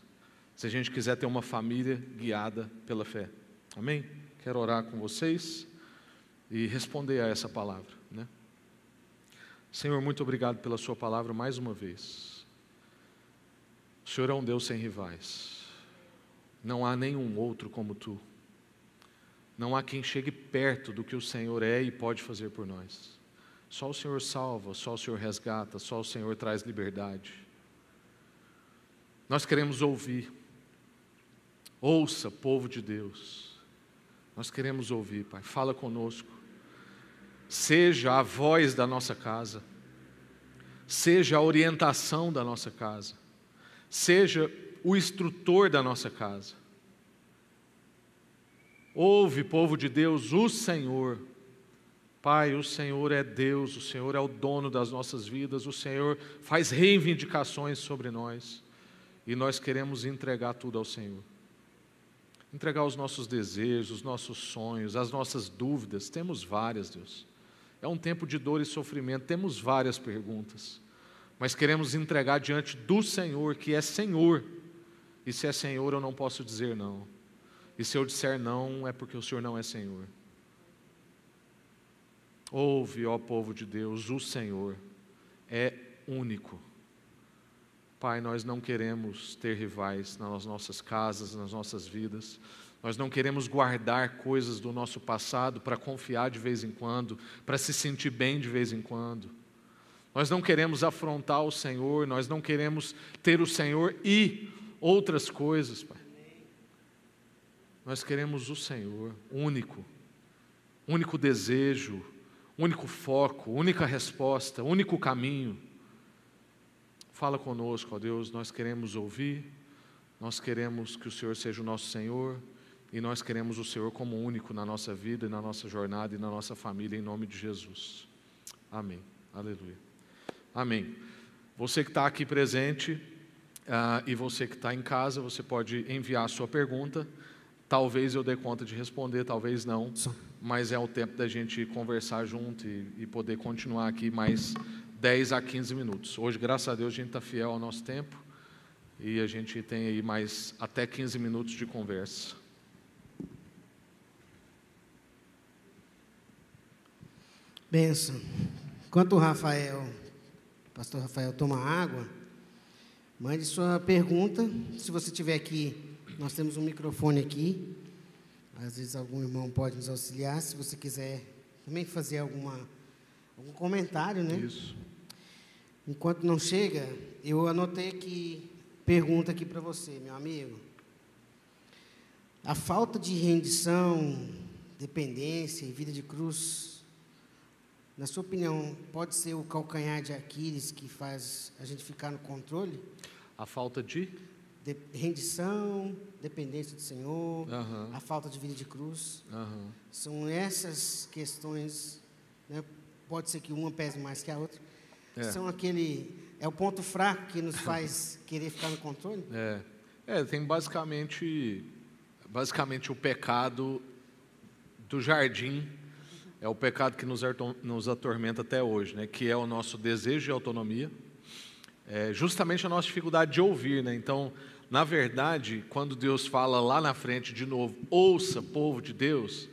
Se a gente quiser ter uma família guiada pela fé. Amém? Quero orar com vocês e responder a essa palavra. Né? Senhor, muito obrigado pela Sua palavra mais uma vez. O Senhor é um Deus sem rivais. Não há nenhum outro como tu. Não há quem chegue perto do que o Senhor é e pode fazer por nós. Só o Senhor salva, só o Senhor resgata, só o Senhor traz liberdade. Nós queremos ouvir. Ouça, povo de Deus. Nós queremos ouvir, Pai. Fala conosco. Seja a voz da nossa casa. Seja a orientação da nossa casa seja o instrutor da nossa casa. Ouve, povo de Deus, o Senhor. Pai, o Senhor é Deus, o Senhor é o dono das nossas vidas, o Senhor faz reivindicações sobre nós e nós queremos entregar tudo ao Senhor. Entregar os nossos desejos, os nossos sonhos, as nossas dúvidas, temos várias, Deus. É um tempo de dor e sofrimento, temos várias perguntas mas queremos entregar diante do Senhor, que é Senhor. E se é Senhor, eu não posso dizer não. E se eu disser não, é porque o Senhor não é Senhor. Ouve, ó povo de Deus, o Senhor é único. Pai, nós não queremos ter rivais nas nossas casas, nas nossas vidas. Nós não queremos guardar coisas do nosso passado para confiar de vez em quando, para se sentir bem de vez em quando. Nós não queremos afrontar o Senhor, nós não queremos ter o Senhor e outras coisas, Pai. Nós queremos o Senhor, único, único desejo, único foco, única resposta, único caminho. Fala conosco, ó Deus, nós queremos ouvir, nós queremos que o Senhor seja o nosso Senhor e nós queremos o Senhor como único na nossa vida e na nossa jornada e na nossa família, em nome de Jesus. Amém. Aleluia. Amém. Você que está aqui presente uh, e você que está em casa, você pode enviar a sua pergunta. Talvez eu dê conta de responder, talvez não. Mas é o tempo da gente conversar junto e, e poder continuar aqui mais 10 a 15 minutos. Hoje, graças a Deus, a gente está fiel ao nosso tempo e a gente tem aí mais até 15 minutos de conversa. Benção. Enquanto o Rafael, pastor Rafael toma água, mande sua pergunta. Se você tiver aqui, nós temos um microfone aqui. Às vezes algum irmão pode nos auxiliar. Se você quiser também fazer alguma, algum comentário, né? Isso. Enquanto não chega, eu anotei aqui, pergunta aqui para você, meu amigo. A falta de rendição, dependência e vida de cruz, na sua opinião, pode ser o calcanhar de Aquiles que faz a gente ficar no controle? A falta de? de rendição, dependência do Senhor, uhum. a falta de vida de cruz. Uhum. São essas questões, né? pode ser que uma pese mais que a outra, é. São aquele. É o ponto fraco que nos faz [laughs] querer ficar no controle? É. É, tem basicamente. Basicamente o pecado do jardim é o pecado que nos, atormenta até hoje, né? que é o nosso desejo de autonomia, é justamente a nossa dificuldade de ouvir. Né? Então, na verdade, quando Deus fala lá na frente de novo, ouça, povo de Deus,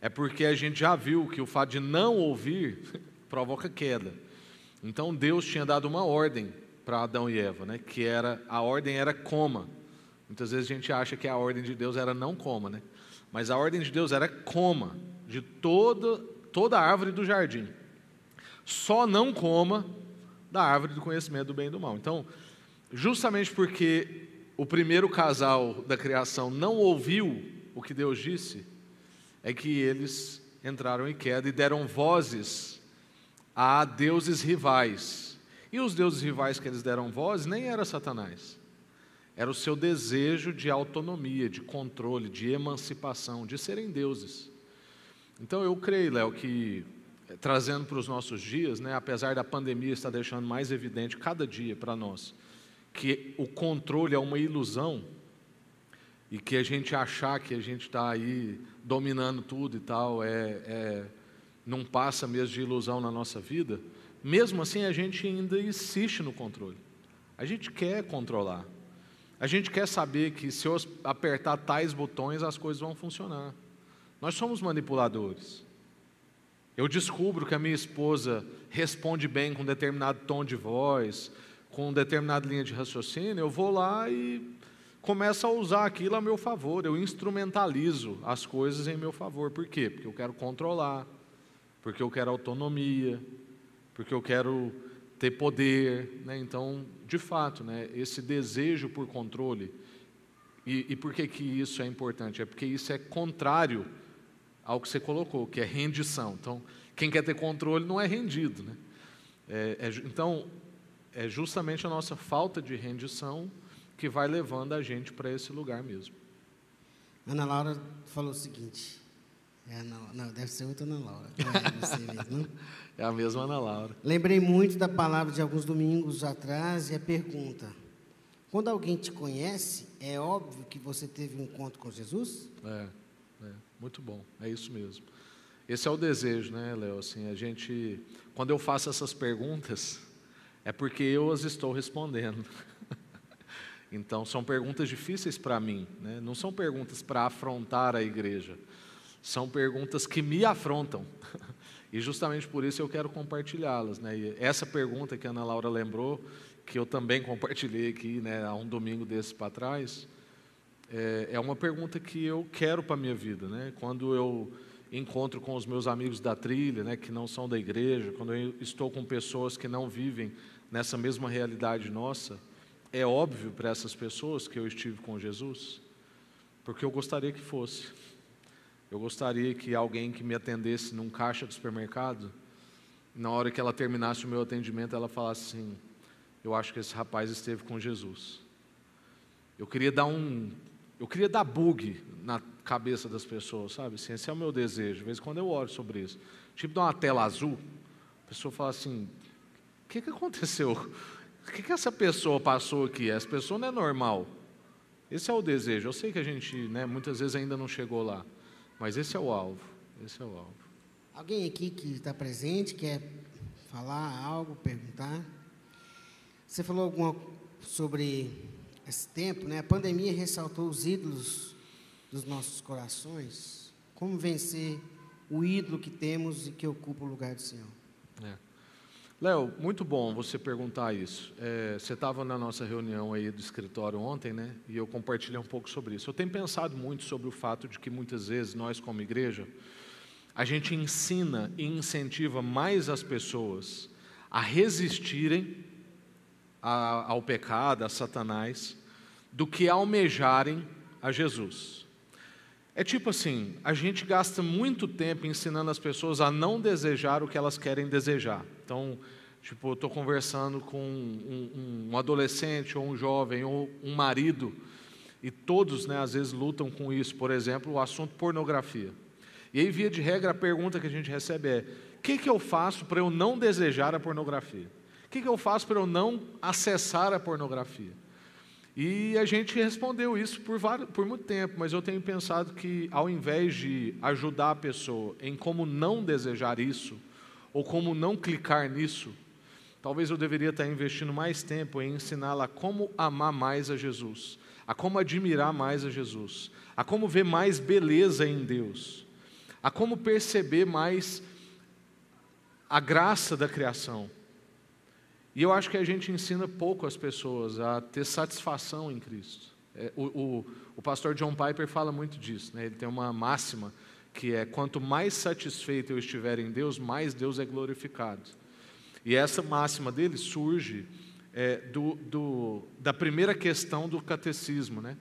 é porque a gente já viu que o fato de não ouvir [laughs] provoca queda. Então Deus tinha dado uma ordem para Adão e Eva, né? Que era a ordem era coma. Muitas vezes a gente acha que a ordem de Deus era não coma, né? Mas a ordem de Deus era coma de toda toda a árvore do jardim. Só não coma da árvore do conhecimento do bem e do mal. Então, justamente porque o primeiro casal da criação não ouviu o que Deus disse, é que eles entraram em queda e deram vozes a deuses rivais. E os deuses rivais que eles deram voz nem era Satanás. Era o seu desejo de autonomia, de controle, de emancipação, de serem deuses. Então eu creio, Léo, que eh, trazendo para os nossos dias, né, apesar da pandemia estar deixando mais evidente cada dia para nós, que o controle é uma ilusão e que a gente achar que a gente está aí dominando tudo e tal é, é não passa mesmo de ilusão na nossa vida, mesmo assim a gente ainda insiste no controle. A gente quer controlar. A gente quer saber que se eu apertar tais botões as coisas vão funcionar. Nós somos manipuladores. Eu descubro que a minha esposa responde bem com determinado tom de voz, com determinada linha de raciocínio, eu vou lá e começo a usar aquilo a meu favor. Eu instrumentalizo as coisas em meu favor. Por quê? Porque eu quero controlar porque eu quero autonomia, porque eu quero ter poder. Né? Então, de fato, né, esse desejo por controle. E, e por que, que isso é importante? É porque isso é contrário ao que você colocou, que é rendição. Então, quem quer ter controle não é rendido. Né? É, é, então, é justamente a nossa falta de rendição que vai levando a gente para esse lugar mesmo. Ana Laura falou o seguinte: é, não, não, deve ser outra Ana Laura. Não é, mesmo, [laughs] é a mesma Ana Laura. Lembrei muito da palavra de alguns domingos atrás e a pergunta: quando alguém te conhece, é óbvio que você teve um encontro com Jesus? É muito bom, é isso mesmo. Esse é o desejo, né, Léo? Assim, a gente, quando eu faço essas perguntas, é porque eu as estou respondendo. [laughs] então, são perguntas difíceis para mim, né? não são perguntas para afrontar a igreja são perguntas que me afrontam. [laughs] E justamente por isso eu quero compartilhá-las. Né? E essa pergunta que a Ana Laura lembrou, que eu também compartilhei aqui né, há um domingo desses para trás, é, é, uma pergunta que eu quero para a minha vida. Né? Quando eu encontro com os meus amigos da trilha, né, que não são da igreja, quando eu estou com pessoas que não vivem nessa mesma realidade nossa, é óbvio para essas pessoas que eu estive com Jesus, porque eu gostaria que fosse. Eu gostaria que alguém que me atendesse num caixa do supermercado, na hora que ela terminasse o meu atendimento, ela falasse assim: Eu acho que esse rapaz esteve com Jesus. Eu queria dar um. Eu queria dar bug na cabeça das pessoas, sabe? Assim, esse é o meu desejo. De vez em quando eu oro sobre isso. Tipo, dar uma tela azul, a pessoa fala assim: O que, que aconteceu? O que, que essa pessoa passou aqui? Essa pessoa não é normal. Esse é o desejo. Eu sei que a gente, né, muitas vezes ainda não chegou lá. Mas esse é o alvo. Esse é o alvo. Alguém aqui que está presente quer falar algo, perguntar? Você falou alguma sobre esse tempo, né? A pandemia ressaltou os ídolos dos nossos corações. Como vencer o ídolo que temos e que ocupa o lugar do Senhor? É. Léo, muito bom você perguntar isso. É, você estava na nossa reunião aí do escritório ontem, né? E eu compartilhei um pouco sobre isso. Eu tenho pensado muito sobre o fato de que muitas vezes nós, como igreja, a gente ensina e incentiva mais as pessoas a resistirem a, ao pecado, a Satanás, do que almejarem a Jesus. É tipo assim, a gente gasta muito tempo ensinando as pessoas a não desejar o que elas querem desejar. Então, tipo, eu estou conversando com um, um, adolescente ou um jovem ou um marido e todos, né, às vezes lutam com isso. Por exemplo, o assunto pornografia. E aí, via de regra, a pergunta que a gente recebe é: o que, que eu faço para eu não desejar a pornografia? O que, que eu faço para eu não acessar a pornografia? E a gente respondeu isso por, vários, por muito tempo, mas eu tenho pensado que, ao invés de ajudar a pessoa em como não desejar isso, ou como não clicar nisso, talvez eu deveria estar investindo mais tempo em ensiná-la como amar mais a Jesus, a como admirar mais a Jesus, a como ver mais beleza em Deus, a como perceber mais a graça da criação e eu acho que a gente ensina pouco as pessoas a ter satisfação em Cristo. É, o, o, o, pastor John Piper fala muito disso. Né? Ele tem uma máxima que é: quanto mais satisfeito eu estiver em Deus, mais Deus é glorificado. E essa máxima dele surge é, do, do, da primeira questão do catecismo, né?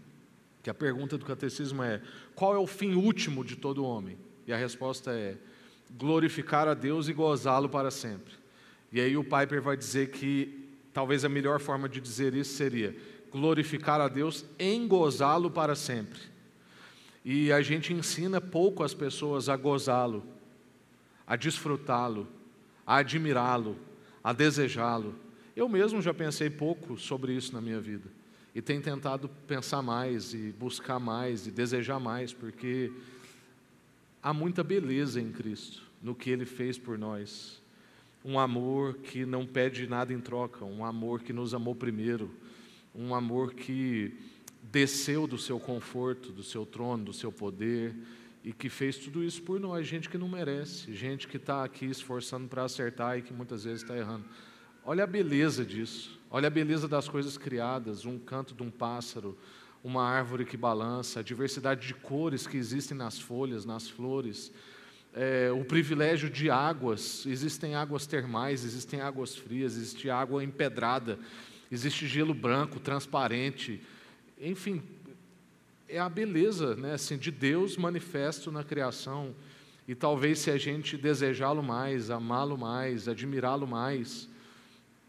que a pergunta do catecismo é: qual é o fim último de todo homem? E a resposta é: glorificar a Deus e gozá-lo para sempre. E aí o Piper vai dizer que talvez a melhor forma de dizer isso seria glorificar a Deus em gozá-lo para sempre. E a gente ensina pouco as pessoas a gozá-lo, a desfrutá-lo, a admirá-lo, a desejá-lo. Eu mesmo já pensei pouco sobre isso na minha vida. E tenho tentado pensar mais e buscar mais e desejar mais, porque há muita beleza em Cristo, no que Ele fez por nós um amor que não pede nada em troca, um amor que nos amou primeiro, um amor que desceu do seu conforto, do seu trono, do seu poder e que fez tudo isso por nós, gente que não merece, gente que está aqui esforçando para acertar e que muitas vezes está errando. Olha a beleza disso, olha a beleza das coisas criadas, um canto de um pássaro, uma árvore que balança, a diversidade de cores que existem nas folhas, nas flores, é, o privilégio de águas. Existem águas termais, existem águas frias, existe água empedrada, existe gelo branco, transparente. Enfim, é a beleza né, assim, de Deus manifesto na criação. E talvez se a gente desejá-lo mais, amá-lo mais, admirá-lo mais,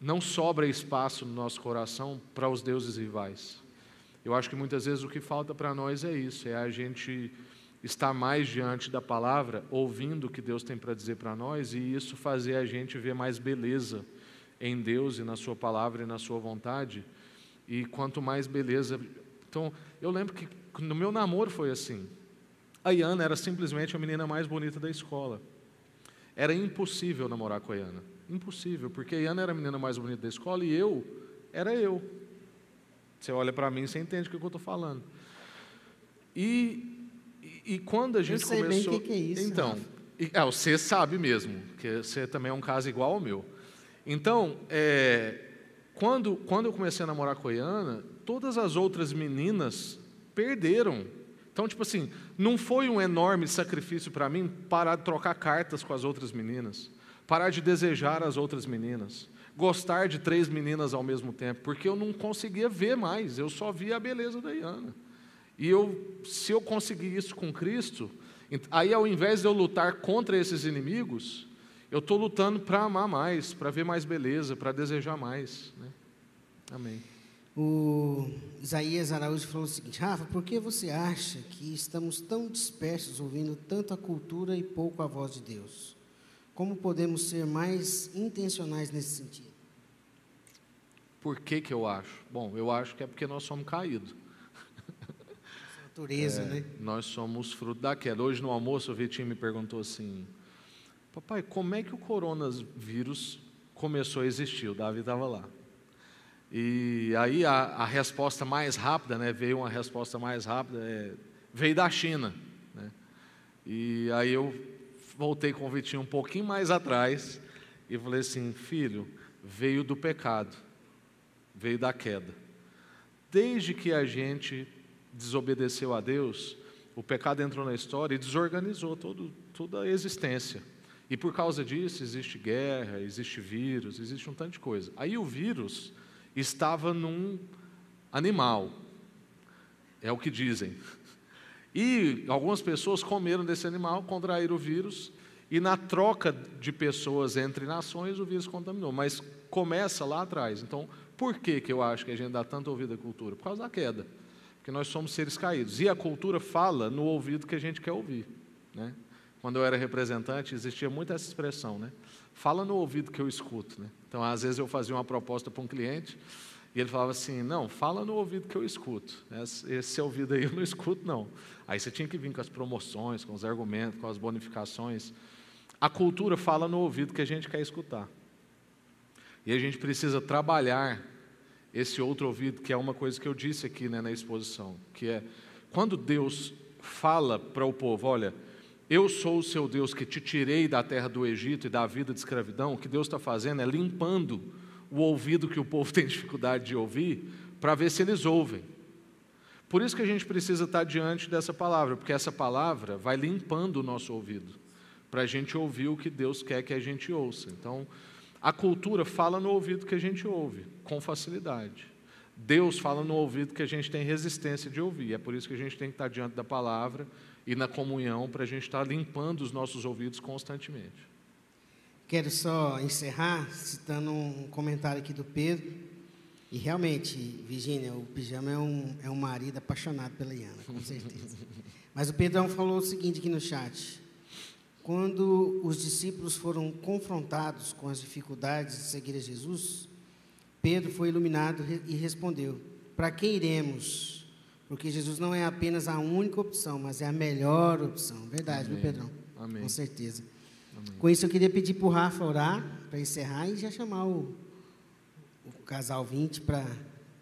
não sobra espaço no nosso coração para os deuses rivais. Eu acho que muitas vezes o que falta para nós é isso, é a gente estar mais diante da palavra, ouvindo o que Deus tem para dizer para nós, e isso fazer a gente ver mais beleza em Deus e na Sua palavra e na Sua vontade. E quanto mais beleza. Então, eu lembro que no meu namoro foi assim. A Iana era simplesmente a menina mais bonita da escola. Era impossível namorar com a Iana. Impossível, porque a Iana era a menina mais bonita da escola e eu era eu. Você olha para mim você entende o que eu estou falando. E e, quando a gente eu sei começou. Bem que, que é isso, então, e, é, você sabe mesmo, que você também é um caso igual ao meu. Então, é, quando, quando eu comecei a namorar com a Iana, todas as outras meninas perderam. Então, tipo assim, não foi um enorme sacrifício para mim parar de trocar cartas com as outras meninas, parar de desejar as outras meninas, gostar de três meninas ao mesmo tempo, porque eu não conseguia ver mais, eu só via a beleza da Iana. E eu, se eu conseguir isso com Cristo, Aí, ao invés de eu lutar contra esses inimigos, eu estou lutando para amar mais, para ver mais beleza, para desejar mais. Né? Amém. O Isaías Araújo falou o seguinte: Rafa, por que você acha que estamos tão dispersos ouvindo tanto a cultura e pouco a voz de Deus? Como podemos ser mais intencionais nesse sentido? Por que, que eu acho? Bom, eu acho que é porque nós somos caídos. Natureza, é, né? Nós somos fruto da queda. Hoje no almoço o Vitinho me perguntou assim: Papai, como é que o coronavírus começou a existir? O Davi estava lá. E aí a, a, resposta mais rápida, né, veio uma resposta mais rápida, é, veio da China. Né? E aí eu voltei com o Vitinho um pouquinho mais atrás e falei assim, filho, veio do pecado, veio da queda. Desde que a gente desobedeceu a Deus, o pecado entrou na história e desorganizou todo, toda a existência. E por causa disso existe guerra, existe vírus, existe um tanto de coisa. Aí o vírus estava num animal, é o que dizem. E algumas pessoas comeram desse animal, contraíram o vírus, e na troca de pessoas entre nações o vírus contaminou. Mas começa lá atrás. Então, por que, que eu acho que a gente dá tanto ouvido à cultura? Por causa da queda. Porque nós somos seres caídos. E a cultura fala no ouvido que a gente quer ouvir. Né? Quando eu era representante, existia muito essa expressão, né? Fala no ouvido que eu escuto, né? Então, às vezes eu fazia uma proposta para um cliente e ele falava assim: Não, fala no ouvido que eu escuto. Esse ouvido aí eu não escuto, não. Aí você tinha que vir com as promoções, com os argumentos, com as bonificações. A cultura fala no ouvido que a gente quer escutar. E a gente precisa trabalhar esse outro ouvido, que é uma coisa que eu disse aqui né, na exposição, que é quando Deus fala para o povo, olha, eu sou o seu Deus que te tirei da terra do Egito e da vida de escravidão. O que Deus está fazendo é limpando o ouvido que o povo [laughs] tem dificuldade de ouvir, para ver se eles ouvem. Por isso que a gente precisa estar diante dessa palavra, porque essa palavra vai limpando o nosso ouvido, para a gente ouvir o que Deus quer que a gente ouça. Então, a cultura fala no ouvido que a gente ouve, com facilidade. Deus fala no ouvido que a gente tem resistência de ouvir. É por isso que a gente tem que estar diante da palavra e na comunhão para a gente estar limpando os nossos ouvidos constantemente. Quero só encerrar citando um comentário aqui do Pedro. E realmente, Virginia, o pijama é um, é um marido apaixonado pela Iana, com certeza. [laughs] Mas o Pedrão falou o seguinte aqui no chat. Quando os discípulos foram confrontados com as dificuldades de seguir a Jesus, Pedro foi iluminado e respondeu: Para quem iremos? Porque Jesus não é apenas a única opção, mas é a melhor opção. Verdade, Amém. viu, Pedrão? Amém. Com certeza. Amém. Com isso, eu queria pedir para o Rafa orar, para encerrar, e já chamar o, o casal 20 para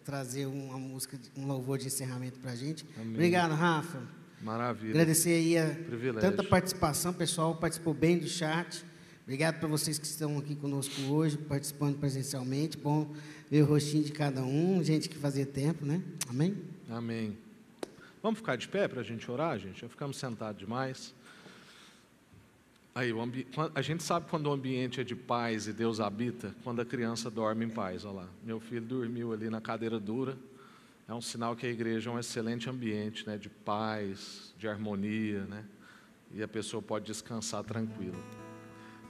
trazer uma música, um louvor de encerramento para a gente. Amém. Obrigado, Rafa. Maravilha. Agradecer aí a tanta participação, pessoal participou bem do chat. Obrigado para vocês que estão aqui conosco hoje, participando presencialmente. Bom ver o rostinho de cada um, gente que fazia tempo, né? Amém? Amém. Vamos ficar de pé para a gente orar, gente? Já ficamos sentados demais. Aí, a gente sabe quando o ambiente é de paz e Deus habita, quando a criança dorme em paz. Olha lá, meu filho dormiu ali na cadeira dura. É um sinal que a igreja é um excelente ambiente, né, de paz, de harmonia, né? E a pessoa pode descansar tranquilo.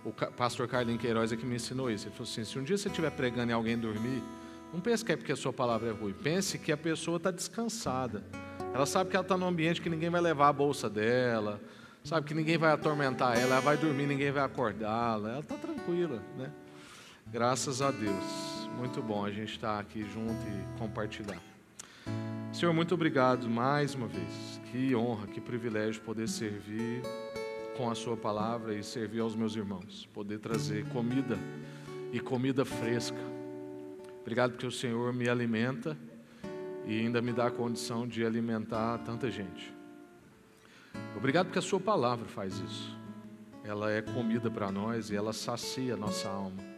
O pastor Carlinhos Queiroz é que me ensinou isso. Ele falou assim: se um dia você estiver pregando e alguém dormir, não pense que é porque a sua palavra é ruim. Pense que a pessoa está descansada. Ela sabe que ela está num ambiente que ninguém vai levar a bolsa dela, sabe que ninguém vai atormentar ela, ela vai dormir, ninguém vai acordá-la. Ela está tranquila, né? Graças a Deus. Muito bom a gente estar tá aqui junto e compartilhar. Senhor, muito obrigado mais uma vez. Que honra, que privilégio poder servir com a Sua palavra e servir aos meus irmãos. Poder trazer comida e comida fresca Obrigado porque o Senhor me alimenta e ainda me dá a condição de alimentar tanta gente. Obrigado porque a Sua palavra faz isso. Ela é comida para nós e ela sacia a nossa alma.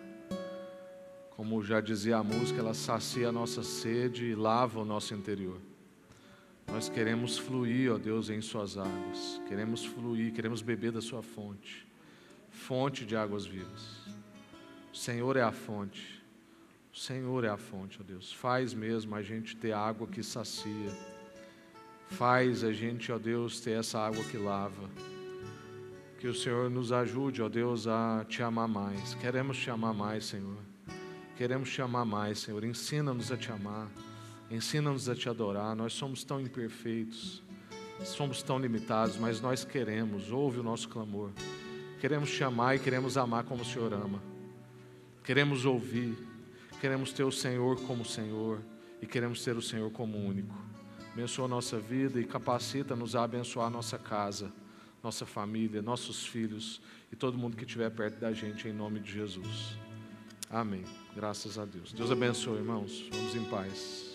Como já dizia a música, ela sacia a nossa sede e lava o nosso interior. Nós queremos fluir, ó Deus, em Suas águas. Queremos fluir, queremos beber da Sua fonte fonte de águas vivas. O Senhor é a fonte. O Senhor é a fonte, ó Deus. Faz mesmo a gente ter água que sacia. Faz a gente, ó Deus, ter essa água que lava. Que o Senhor nos ajude, ó Deus, a te amar mais. Queremos te amar mais, Senhor. Queremos te amar mais, Senhor. Ensina-nos a te amar. Ensina-nos a te adorar. Nós somos tão imperfeitos, somos tão limitados, mas nós queremos. Ouve o nosso clamor. Queremos te amar e queremos amar como o Senhor ama. Queremos ouvir. Queremos ter o Senhor como Senhor e queremos ter o Senhor como único. Abençoa a nossa vida e capacita-nos a abençoar a nossa casa, nossa família, nossos filhos e todo mundo que estiver perto da gente, em nome de Jesus. Amém. Graças a Deus. Deus abençoe, irmãos. Vamos em paz.